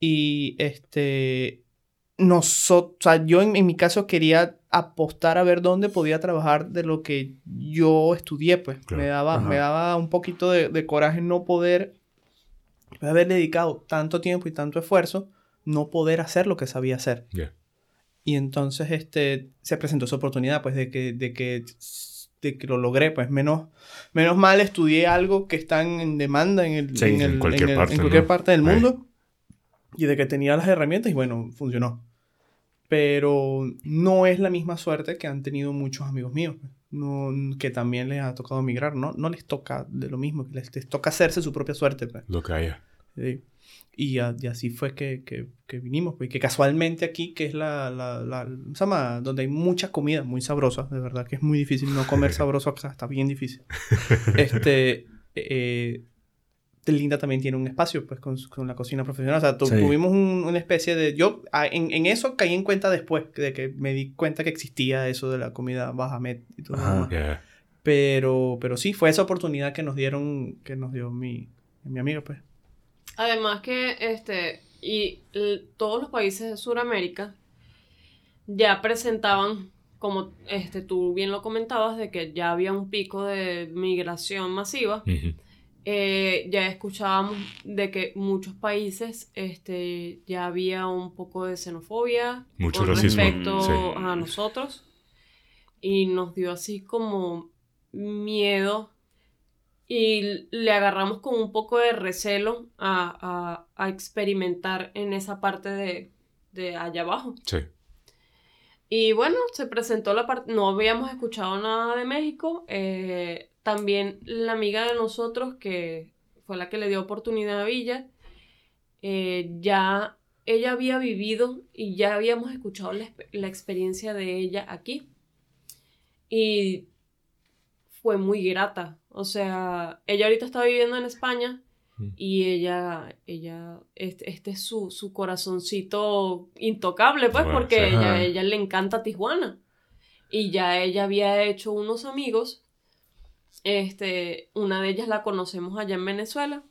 Y este, nosotros, o sea, yo en, en mi caso quería apostar a ver dónde podía trabajar de lo que yo estudié, pues. Claro. Me, daba, Ajá. me daba un poquito de, de coraje no poder haber dedicado tanto tiempo y tanto esfuerzo, no poder hacer lo que sabía hacer. Y entonces este, se presentó esa oportunidad, pues, de que, de que, de que lo logré, pues, menos, menos mal estudié algo que está en, demanda en, el, Sí, en, cualquier en parte, en cualquier ¿no? parte del mundo. Y de que tenía las herramientas y bueno, funcionó. Pero no es la misma suerte que han tenido muchos amigos míos, pues, no, que también les ha tocado migrar, ¿no? No les toca de lo mismo, les, les toca hacerse su propia suerte, pues. Lo que haya. Sí. Y, a- y así fue que, que, que vinimos, pues, y que casualmente aquí, que es la, la, la- ¿cómo se llama? donde hay mucha comida muy sabrosa, de verdad que es muy difícil no comer sabroso acá, está bien difícil. Este, eh, Linda también tiene un espacio, pues, con, con la cocina profesional, o sea, Sí. tuvimos un- una especie de, yo ah, en, en eso caí en cuenta después, de que me di cuenta que existía eso de la comida Bajamet y todo. Pero, pero sí, fue esa oportunidad que nos dieron, que nos dio mi, mi amigo, pues. Además que este y todos los países de Sudamérica ya presentaban, como este tú bien lo comentabas, de que ya había un pico de migración masiva. Eh, ya escuchábamos de que muchos países este, ya había un poco de xenofobia Mucho con racismo, respecto sí. a nosotros y nos dio así como miedo y le agarramos con un poco de recelo a, a- a experimentar en esa parte de, de allá abajo. Sí. Y bueno, se presentó la parte, no habíamos escuchado nada de México. eh, también la amiga de nosotros, que fue la que le dio oportunidad a Villa, eh, ya ella había vivido y ya habíamos escuchado la, la experiencia de ella aquí. Y fue muy grata. O sea, ella ahorita está viviendo en España Mm. y ella, ella, este, este es su, su corazoncito intocable, pues, Bueno, porque sí. ella, ella le encanta Tijuana. Y ya ella había hecho unos amigos. Este, una de ellas la conocemos allá en Venezuela.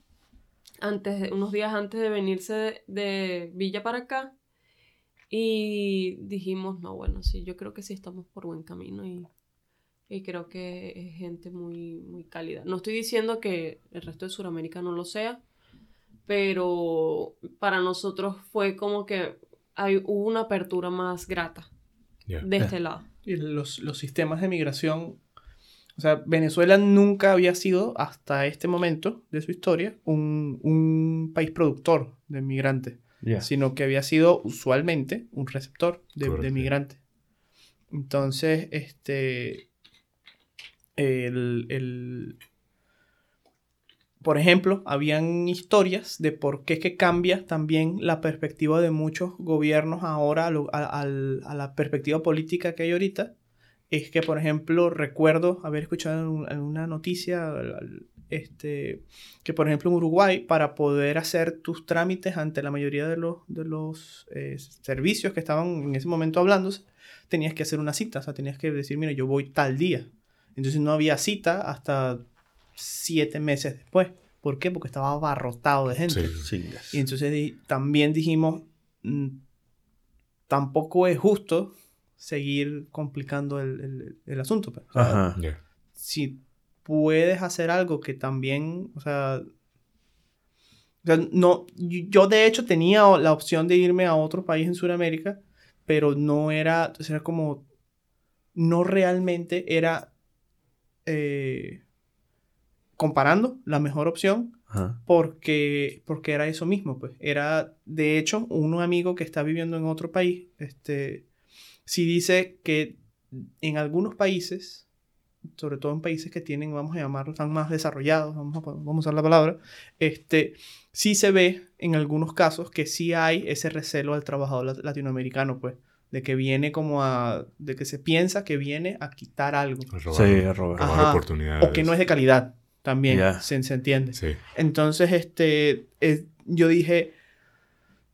Antes de- unos días antes de venirse de, de Villa para acá. Y dijimos, no, bueno, sí, yo creo que sí estamos por buen camino y, y creo que es gente muy, muy cálida. No estoy diciendo que el resto de Sudamérica no lo sea, pero para nosotros fue como que hay, hubo una apertura más grata de este lado. Y los, los sistemas de migración. O sea, Venezuela nunca había sido, hasta este momento de su historia, un, un país productor de migrantes, sino que había sido usualmente un receptor de, migrantes. Entonces, este. El, el- por ejemplo, habían historias de por qué es que cambia también la perspectiva de muchos gobiernos ahora a, la perspectiva política que hay ahorita, es que, por ejemplo, recuerdo haber escuchado en una noticia este, que, por ejemplo, en Uruguay, para poder hacer tus trámites ante la mayoría de los, de los eh, servicios que estaban en ese momento hablándose, tenías que hacer una cita, o sea, tenías que decir, mira, yo voy tal día. Entonces no había cita hasta siete meses después. ¿Por qué? Porque estaba abarrotado de gente. Y entonces también dijimos, mm, tampoco es justo seguir complicando el, asunto. Pues. Si puedes hacer algo que también, o sea, no, yo de hecho tenía la opción de irme a otro país en Sudamérica, pero no era, era como, no realmente era, eh, comparando, la mejor opción, porque, porque era eso mismo, pues, era, de hecho, un amigo que está viviendo en otro país, este, sí dice que en algunos países, sobre todo en países que tienen, vamos a llamarlos, están más desarrollados, vamos a, vamos a usar la palabra, este, sí se ve en algunos casos que sí hay ese recelo al trabajador latinoamericano, pues, de que viene como a, de que se piensa que viene a quitar algo. sí, a robar, oportunidades. O que no es de calidad, también, se, se, entiende. Sí. Entonces, este, yo dije,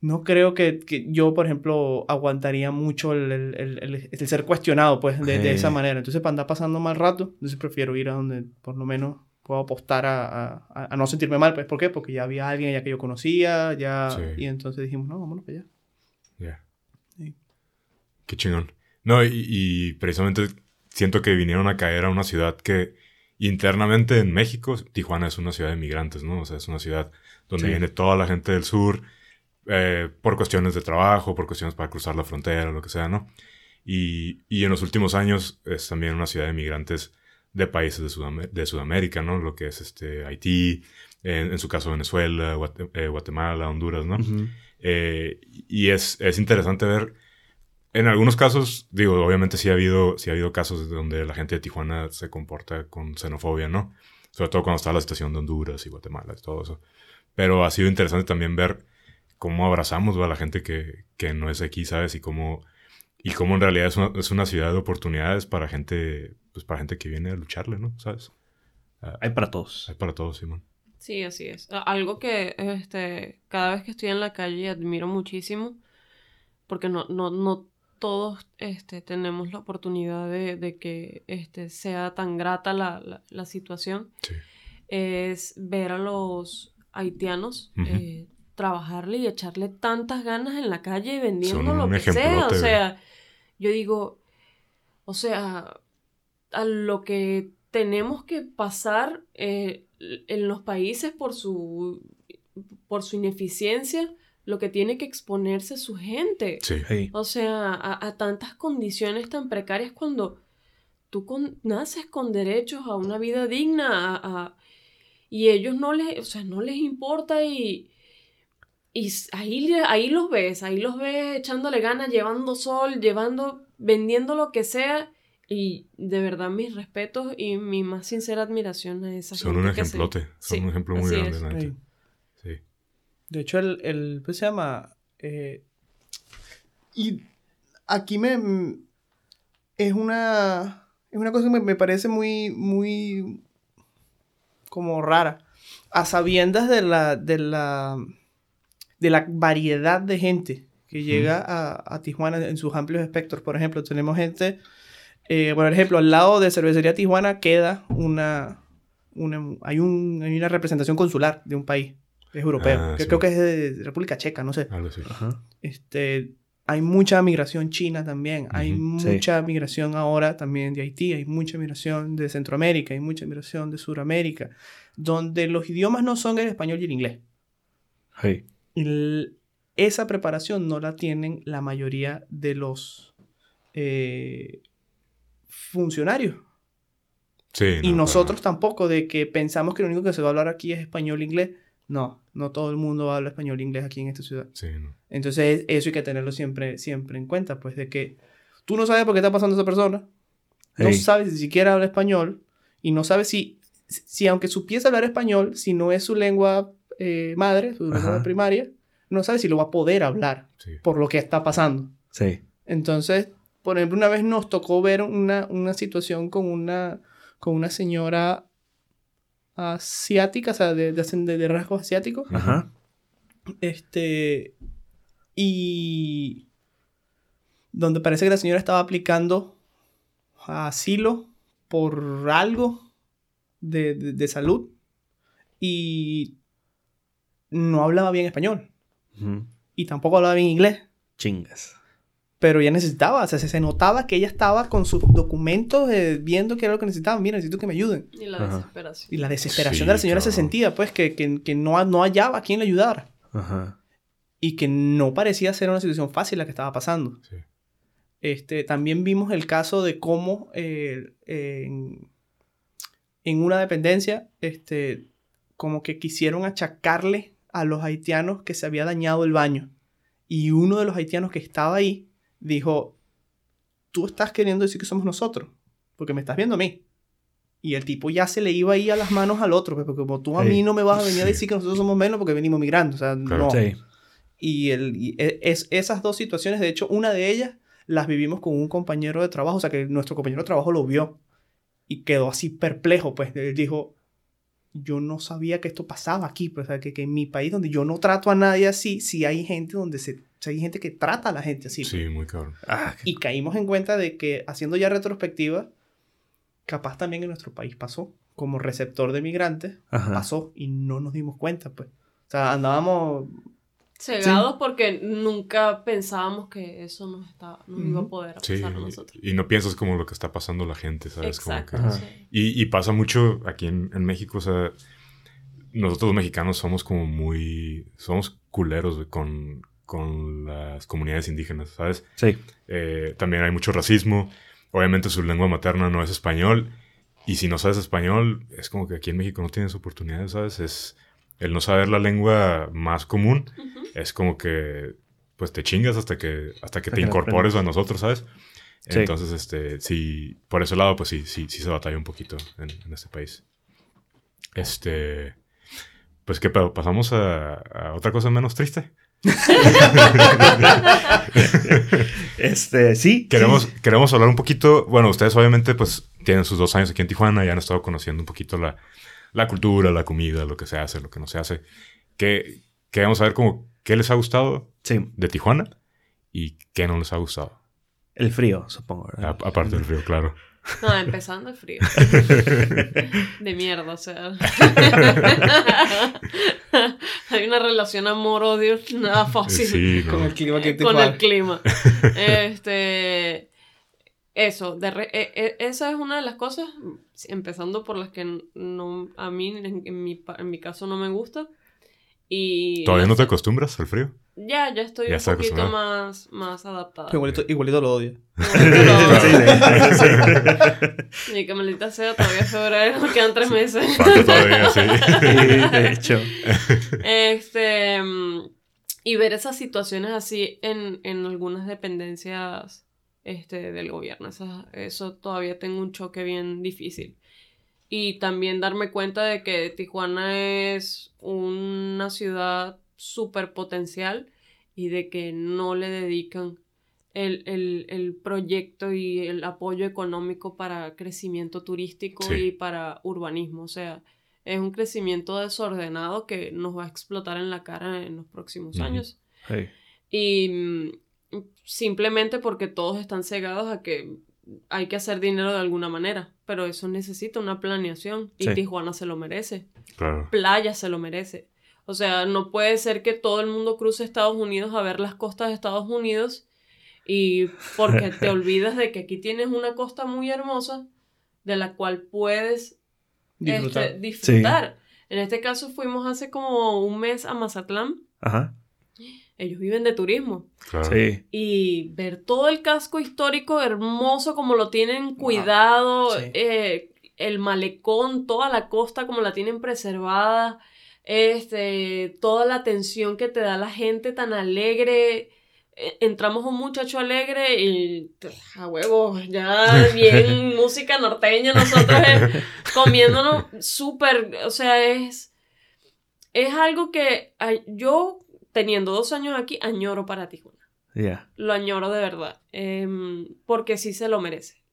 no creo que, que, yo, por ejemplo, aguantaría mucho el, el, el, ser cuestionado, pues, de, de, esa manera. Entonces, para andar pasando mal rato, entonces prefiero ir a donde por lo menos puedo apostar a, a, a no sentirme mal, pues, ¿por qué? Porque ya había alguien ya que yo conocía, ya, y entonces dijimos, no, vámonos para allá. Ya. Qué chingón. No, y, y precisamente siento que vinieron a caer a una ciudad que internamente en México, Tijuana es una ciudad de migrantes, ¿no? O sea, es una ciudad donde viene toda la gente del sur, eh, por cuestiones de trabajo, por cuestiones para cruzar la frontera, lo que sea, ¿no? Y, y en los últimos años es también una ciudad de migrantes de países de, de Sudamérica, ¿no? Lo que es este, Haití, en, su caso Venezuela, eh, Guatemala, Honduras, ¿no? Eh, y es, es interesante ver, en algunos casos, digo, obviamente sí ha habido, sí ha habido casos donde la gente de Tijuana se comporta con xenofobia, ¿no? Sobre todo cuando está la situación de Honduras y Guatemala y todo eso. Pero ha sido interesante también ver cómo abrazamos a la gente que, que, no es aquí, ¿sabes? Y cómo, y cómo en realidad es una, es una, ciudad de oportunidades para gente, pues para gente que viene a lucharle, ¿no? ¿Sabes? Ah, hay para todos. Hay para todos, Simón. Sí, así es. Algo que este, cada vez que estoy en la calle admiro muchísimo, porque no, no, no todos este, tenemos la oportunidad de, de que este, sea tan grata la, la, la situación, sí. es ver a los haitianos eh, trabajarle y echarle tantas ganas en la calle vendiendo lo que sea. O sea, yo digo, o sea, a lo que tenemos que pasar eh, en los países por su, por su ineficiencia, lo que tiene que exponerse su gente. O sea, a, tantas condiciones tan precarias cuando tú naces con derechos a una vida digna y ellos no les, o sea, no les importa y, y ahí, ahí los ves, ahí los ves echándole ganas, llevando sol, llevando, vendiendo lo que sea. Y de verdad mis respetos y mi más sincera admiración a esa son Un ejemplote, son un ejemplo muy grande. De hecho, el, el pues se llama? Eh, y aquí me... Es una... Es una cosa que me, me parece muy, muy... como rara. A sabiendas de la... De la de la variedad de gente que llega a, Tijuana en sus amplios espectros. Por ejemplo, tenemos gente, eh, por ejemplo, al lado de Cervecería Tijuana queda una, hay, un, una representación consular de un país, es europeo, ah, creo que es de República Checa, no sé. Este, hay mucha migración china también, hay mucha migración ahora también de Haití, hay mucha migración de Centroamérica, hay mucha migración de Sudamérica, donde los idiomas no son el español y el inglés. Sí esa preparación no la tienen la mayoría de los eh, funcionarios. Sí, y nosotros tampoco, de que pensamos que lo único que se va a hablar aquí es español e inglés. No, no todo el mundo habla español e inglés aquí en esta ciudad. Sí, Entonces, eso hay que tenerlo siempre, siempre en cuenta, pues de que tú no sabes por qué está pasando esa persona, no sabes si siquiera habla español y no sabes si, si aunque supiese hablar español, si no es su lengua eh, madre, su lengua primaria, no sabe si lo va a poder hablar por lo que está pasando. Sí. Entonces, por ejemplo, una vez nos tocó ver una, una situación con una, con una señora asiática, o sea, de, de, de- rasgos asiáticos. Ajá. Este. Y. Donde parece que la señora estaba aplicando asilo por algo de, de- de salud. Y. No hablaba bien español. Y tampoco hablaba bien inglés. Chingas. Pero ella necesitaba, o sea, se, notaba que ella estaba con sus documentos eh, viendo qué era lo que necesitaba. Mira, necesito que me ayuden. Y la Ajá. desesperación. Y la desesperación Sí, de la señora se sentía, pues, que, que, que no, no hallaba a quien le ayudara. Ajá. y que no parecía ser una situación fácil la que estaba pasando. Sí. Este, también vimos el caso de cómo eh, en, en una dependencia, este, como que quisieron achacarle a los haitianos que se había dañado el baño. Y uno de los haitianos que estaba ahí dijo, tú estás queriendo decir que somos nosotros, porque me estás viendo a mí. Y el tipo ya se le iba ahí a las manos al otro, pues, porque como tú a Sí. mí no me vas a venir a decir que nosotros somos menos porque venimos migrando. O sea, Claro. no. Sí. Y, el, y e- es, esas dos situaciones, de hecho, una de ellas las vivimos con un compañero de trabajo, o sea, que nuestro compañero de trabajo lo vio y quedó así perplejo, pues él dijo, yo no sabía que esto pasaba aquí, pues, o sea, que, que en mi país donde yo no trato a nadie así, sí hay gente donde se, sea, hay gente que trata a la gente así. Sí, muy cabrón. Ah, Y caímos en cuenta de que haciendo ya retrospectiva, capaz también en nuestro país pasó, como receptor de migrantes, Ajá. pasó y no nos dimos cuenta, pues. O sea, andábamos Cegados porque nunca pensábamos que eso nos, estaba, nos iba a poder Sí, pasar a nosotros. y no piensas como lo que está pasando la gente, ¿sabes? Como Exacto. que- Ajá. sí. Y, y pasa mucho aquí en, en México, o sea, nosotros los mexicanos somos como muy, somos culeros con, con las comunidades indígenas, ¿sabes? Sí. Eh, también hay mucho racismo, obviamente su lengua materna no es español, y si no sabes español, es como que aquí en México no tienes oportunidades, ¿sabes? Es el no saber la lengua más común, es como que, pues te chingas hasta que, hasta que te incorpores a nosotros, ¿sabes? Sí. Entonces, este, sí, por ese lado, pues sí, sí, sí se batalla un poquito en, en este país. Este, pues qué pedo, pasamos a, a otra cosa menos triste. Este, sí. Queremos, sí. queremos hablar un poquito, bueno, ustedes obviamente pues tienen sus dos años aquí en Tijuana y han estado conociendo un poquito la, la cultura, la comida, lo que se hace, lo que no se hace. Que queremos saber como qué les ha gustado Sí. de Tijuana y qué no les ha gustado. El frío, supongo. Aparte del frío, claro. No, empezando el frío. De mierda, o sea. Hay una relación amor-odio nada fácil Sí, no. con el clima que te con el clima. Este. Eso, de re- e- e- esa es una de las cosas, empezando por las que no, a mí, en, en mi, pa- en mi caso, no me gusta. Y ¿Todavía no te acostumbras al frío? Ya, ya estoy Ya un poquito más, más adaptada. Igualito, igualito lo odio. Sí, Y que maldita sea, todavía es febrero, quedan tres meses. Falta todavía, sí. Sí, de hecho. Este. Y ver esas situaciones así en, en algunas dependencias este, del gobierno. Esa- eso todavía tengo un choque bien difícil. Y también darme cuenta de que Tijuana es una ciudad súper potencial y de que no le dedican el, el- el proyecto y el apoyo económico para crecimiento turístico Sí. y para urbanismo. O sea, es un crecimiento desordenado que nos va a explotar en la cara en los próximos años. Y mm, simplemente porque todos están cegados a que hay que hacer dinero de alguna manera. Pero eso necesita una planeación. Y Sí. Tijuana se lo merece. Claro. Playa se lo merece. O sea, no puede ser que todo el mundo cruce Estados Unidos a ver las costas de Estados Unidos y porque te olvidas de que aquí tienes una costa muy hermosa de la cual puedes Disfrutar. este, disfrutar. En este caso fuimos hace como un mes a Mazatlán. Ajá. Ellos viven de turismo. claro. Sí. Y ver todo el casco histórico hermoso como lo tienen cuidado, sí. eh, el malecón, toda la costa como la tienen preservada, este, toda la atención que te da la gente tan alegre. Eh, Entramos un muchacho alegre y a huevo, ya bien música norteña, nosotros eh, comiéndonos súper, o sea, es, es algo que yo, teniendo dos años aquí, añoro para Tijuana. Ya. lo añoro de verdad, em, porque sí se lo merece.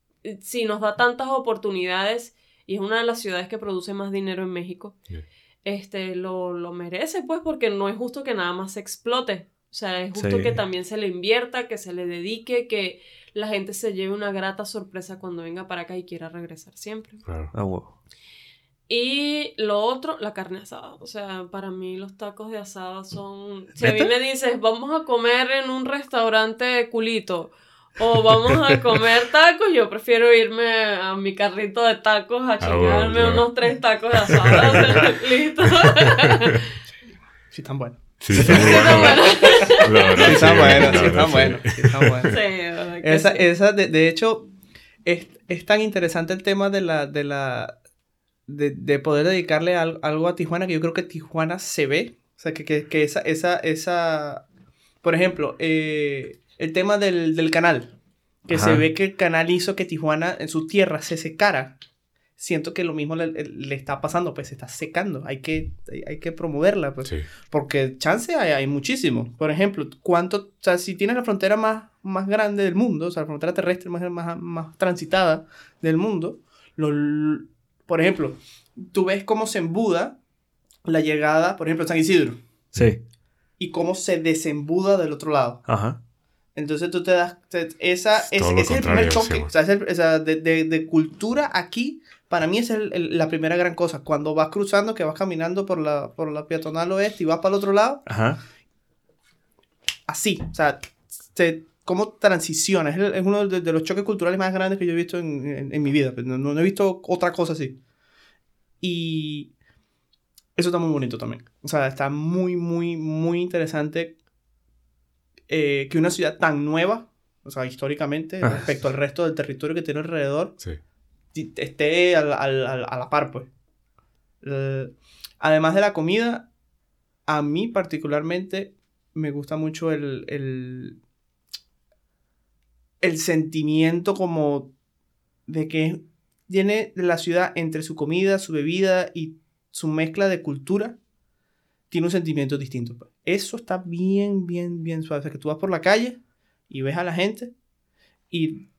Si nos da tantas oportunidades y es una de las ciudades que produce más dinero en México, Yeah. Este, lo, lo merece, pues, porque no es justo que nada más se explote. O sea, es justo Sí. que también se le invierta, que se le dedique, que la gente se lleve una grata sorpresa cuando venga para acá y quiera regresar siempre. Claro. Ah. Y lo otro, la carne asada. O sea, para mí los tacos de asada son... Si a mí me dices, vamos a comer en un restaurante culito o vamos a comer tacos, yo prefiero irme a mi carrito de tacos a Ah, bueno, chingarme unos tres tacos de asada. Listo. Sí, están buenos. Sí, Sí, están buenos, sí, están buenos. Sí, están buenos. Sí, Esa, sí. esa de, de hecho, es, es tan interesante el tema de la, de la, de, de poder dedicarle al- algo a Tijuana que yo creo que Tijuana se ve. O sea, que, que, que esa, esa, esa, por ejemplo, eh, el tema del, del canal. Que Ajá. se ve que el canal hizo que Tijuana en su tierra se secara. Siento que lo mismo le, le está pasando, pues se está secando. Hay que, hay, hay que promoverla, pues. Sí. Porque chance hay, hay muchísimo. Por ejemplo, ¿cuánto, o sea, si tienes la frontera más, más grande del mundo, o sea, la frontera terrestre más, más, más transitada del mundo, lo- por ejemplo, tú ves cómo se embuda la llegada, por ejemplo, San Isidro, Sí. y cómo se desembuda del otro lado. Ajá. Entonces tú te das, te- esa, es, ese es el primer choque. o sea, es el- o sea, de, de- de cultura aquí, para mí es el- el- la primera gran cosa. Cuando vas cruzando, que vas caminando por la, por la peatonal oeste y vas para el otro lado, Ajá. así, o sea, se- cómo transiciona. Es, es uno de, de los choques culturales más grandes que yo he visto en, en- en mi vida. pues, No, no he visto otra cosa así. Y eso está muy bonito también. O sea, está muy, muy, muy interesante eh, que una ciudad tan nueva, o sea, históricamente, Ah. respecto al resto del territorio que tiene alrededor, Sí. esté al- al- al- a la par, pues. Además de la comida, a mí particularmente me gusta mucho el, el, el sentimiento como de que tiene la ciudad entre su comida, su bebida y su mezcla de cultura, tiene un sentimiento distinto. pues. Eso está bien, bien, bien suave. O sea, que tú vas por la calle y ves a la gente y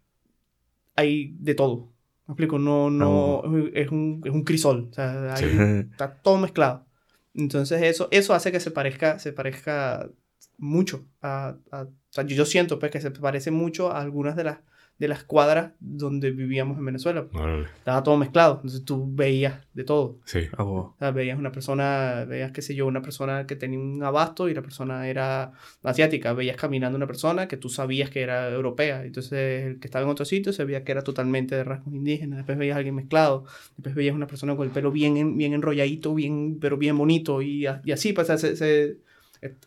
hay de todo. ¿Me explico? No, no, es, un, es un crisol. O sea, hay- Sí. está todo mezclado. Entonces eso, eso hace que se parezca, se parezca mucho. A, a- o sea, yo, yo siento pues, que se parece mucho a algunas de las, de las cuadras donde vivíamos en Venezuela. Órale. Estaba todo mezclado. Entonces tú veías de todo. Sí. Ah. O sea, veías una persona, veías, qué sé yo, una persona que tenía un abasto y la persona era asiática. Veías caminando una persona que tú sabías que era europea. Entonces, el que estaba en otro sitio se veía que era totalmente de rasgos indígenas. Después veías a alguien mezclado. Después veías una persona con el pelo bien, en- bien enrolladito, bien, pero bien bonito. Y, a- y así, pues, o sea, se- se-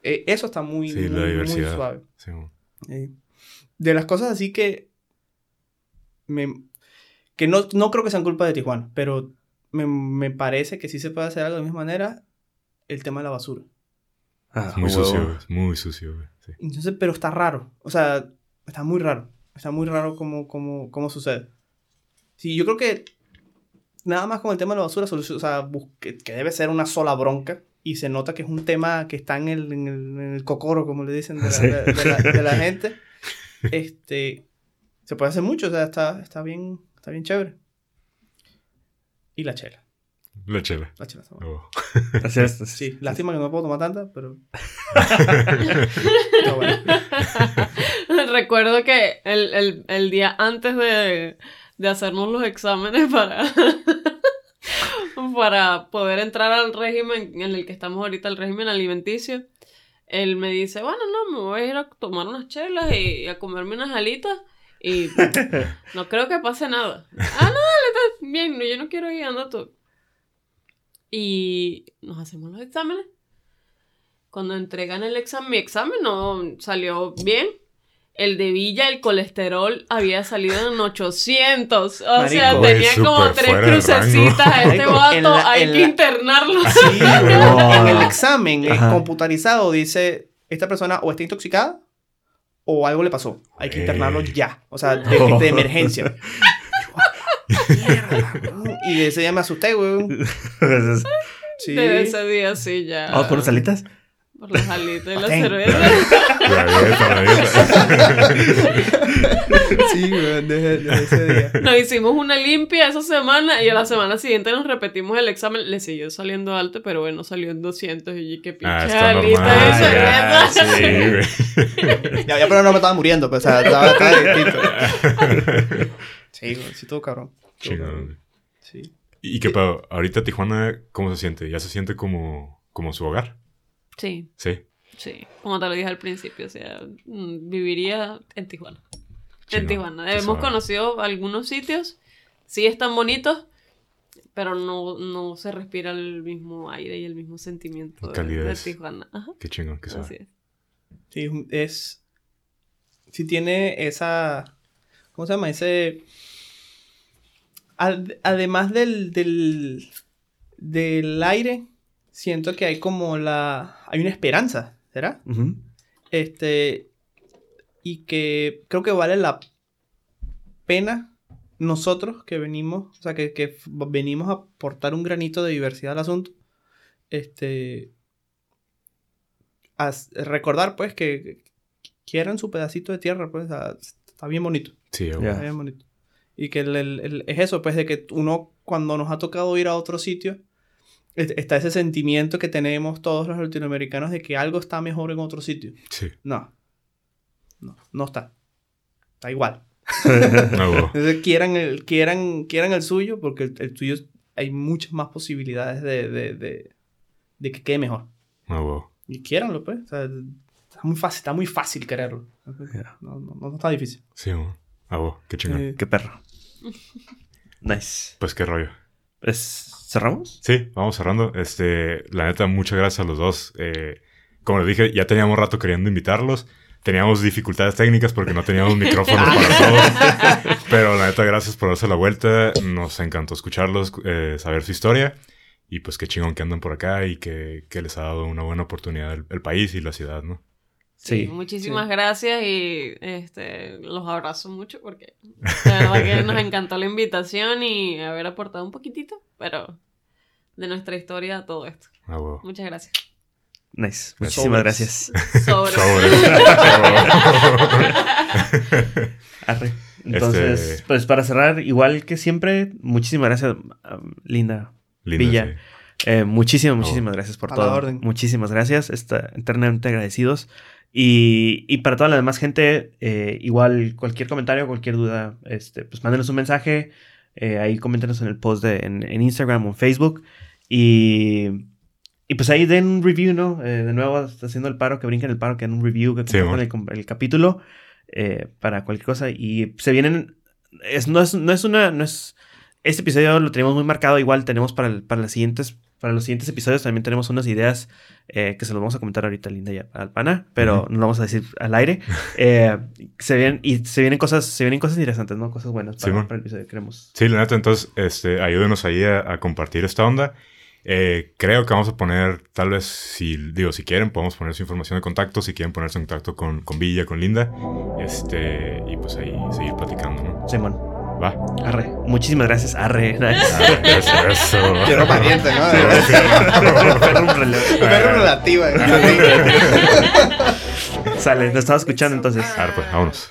eh, eso está muy, Sí, muy, la muy diversidad. suave. Sí. Eh, de las cosas así que me, que no, no creo que sean culpa de Tijuana, pero me, me parece que sí se puede hacer algo de la misma manera el tema de la basura. Ah, Es muy huevo. sucio, muy sucio. Sí. Entonces, pero está raro. O sea, está muy raro. Está muy raro cómo, cómo, cómo sucede. Sí, yo creo que nada más con el tema de la basura, o sea, bus- que, que debe ser una sola bronca. Y se nota que es un tema que está en el, en el, en el cocoro, como le dicen, de la, Sí. de- de la- de la gente. Este, se puede hacer mucho, o sea, está, está, bien, está bien chévere. Y la chela. La chela. La chela está buena. Oh. Así es. Sí, lástima que no puedo tomar tanta, pero... Está bueno. Recuerdo que el, el- el día antes de, de hacernos los exámenes para, para poder entrar al régimen en el que estamos ahorita, el régimen alimenticio, él me dice, bueno, no, me voy a ir a tomar unas chelas y a comerme unas alitas y no creo que pase nada. Ah, no, dale, está bien, no, yo no quiero ir, anda tú. Y nos hacemos los exámenes. Cuando entregan el examen, mi examen no salió bien. El de Villa, el colesterol había salido en 800. O Marico. sea, tenía como tres crucecitas. rango. Este Marico, vato hay que la- internarlo. Sí, No. en el examen Ajá. computarizado dice, esta persona o está intoxicada o algo le pasó. Hay que internarlo Ey. ya. O sea, de, de emergencia. Y de ese día me asusté, weón. Sí. Desde ese día sí ya. ¿Vamos por unas alitas? Por los alitos de la cerveza. La dieta, la dieta. Sí, weón, desde, desde ese día. Nos hicimos una limpia esa semana y a la semana siguiente nos repetimos el examen. Le siguió saliendo alto, pero bueno, salió en 200 y qué pinche Ah, alita de ya, cerveza. Sí, güey. Ya, ya, pero no me estaba muriendo, pues, o sea, estaba, estaba distinto. Sí, güey, sí, todo cabrón. Güey. Sí. ¿Y qué pedo? Ahorita Tijuana, ¿cómo se siente? ¿Ya se siente como, como su hogar? Sí, Sí. sí. Como te lo dije al principio, o sea, mm, viviría en Tijuana. En Tijuana. Hemos conocido algunos sitios, sí están bonitos, pero no, no se respira el mismo aire y el mismo sentimiento de. Tijuana. Ajá, Qué chingón, qué así suave. es. Sí, es. Sí tiene esa. ¿Cómo se llama? Ese. ad- además del, del. del aire, siento que hay como la. hay una esperanza, ¿será? Ujú. Este. Y que creo que vale la pena nosotros que venimos, o sea, que, que venimos a aportar un granito de diversidad al asunto. Este. as- recordar, pues, que quieran su pedacito de tierra, pues, sea, está bien bonito. Sí. Ya. Está bien bonito. Y que el- el- el- es eso, pues, de que uno, cuando nos ha tocado ir a otro sitio, está ese sentimiento que tenemos todos los latinoamericanos de que algo está mejor en otro sitio. Sí. No. No, no está. Está igual. No, güey. Entonces, quieran el, quieran, quieran el suyo, porque el, el tuyo hay muchas más posibilidades de, de, de, de que quede mejor. No, güey. Y quieranlo, pues. O sea, está muy fácil, está muy fácil quererlo. No, no, no está difícil. Sí, güey. Ah, güey. Qué chingón. Eh, Qué perro. Nice. Pues qué rollo. Pues, ¿Cerramos? Sí, vamos cerrando. Este, la neta, muchas gracias a los dos. Eh, como les dije, ya teníamos rato queriendo invitarlos. Teníamos dificultades técnicas porque no teníamos micrófonos para todos. Pero la neta, gracias por darse la vuelta. Nos encantó escucharlos, eh, saber su historia. Y pues qué chingón que andan por acá y que, que les ha dado una buena oportunidad el, el país y la ciudad, ¿no? Sí. Muchísimas gracias y este los abrazo mucho porque la verdad que nos encantó la invitación y haber aportado un poquitito, pero de nuestra historia a todo esto. Ah. Muchas gracias. Nice. Muchísimas gracias. Sobre. Sobre. Arre. Entonces, Este- pues para cerrar, igual que siempre, muchísimas gracias, um, Linda. Linda, Villa. sí. Eh, muchísimas, muchísimas gracias por A la todo. orden. Muchísimas gracias. Está eternamente agradecidos. Y, y para toda la demás gente, eh, igual cualquier comentario, cualquier duda, este, pues mándenos un mensaje. eh, ahí coméntenos en el post de, en, en Instagram o en Facebook. Y, y pues ahí den un review, ¿no? Eh, de nuevo, haciendo el paro, que brinquen el paro, que den un review, que Sí, compartan bueno. el, el capítulo eh, para cualquier cosa. Y se vienen. Es, no, es, no es una. No es, este episodio lo tenemos muy marcado. Igual tenemos para, el- para, las siguientes, para los siguientes episodios también tenemos unas ideas eh, que se los vamos a comentar ahorita, Linda, ya al pana, pero Ujú. no lo vamos a decir al aire. Eh, se vienen, y se vienen cosas, se vienen cosas interesantes, ¿no? Cosas buenas para, el episodio. Queremos. Sí, la neta, entonces, este, ayúdenos ahí a, a compartir esta onda. Eh, creo que vamos a poner, tal vez, si, digo, si quieren, podemos poner su información de contacto, si quieren ponerse en contacto con, con Villa, con Linda, este, y pues ahí seguir platicando, ¿no? Simón, Va. Arre. Muchísimas gracias, Arre. ¿no? Perro relativa. Sale, nos estaba escuchando entonces. Pues, vámonos.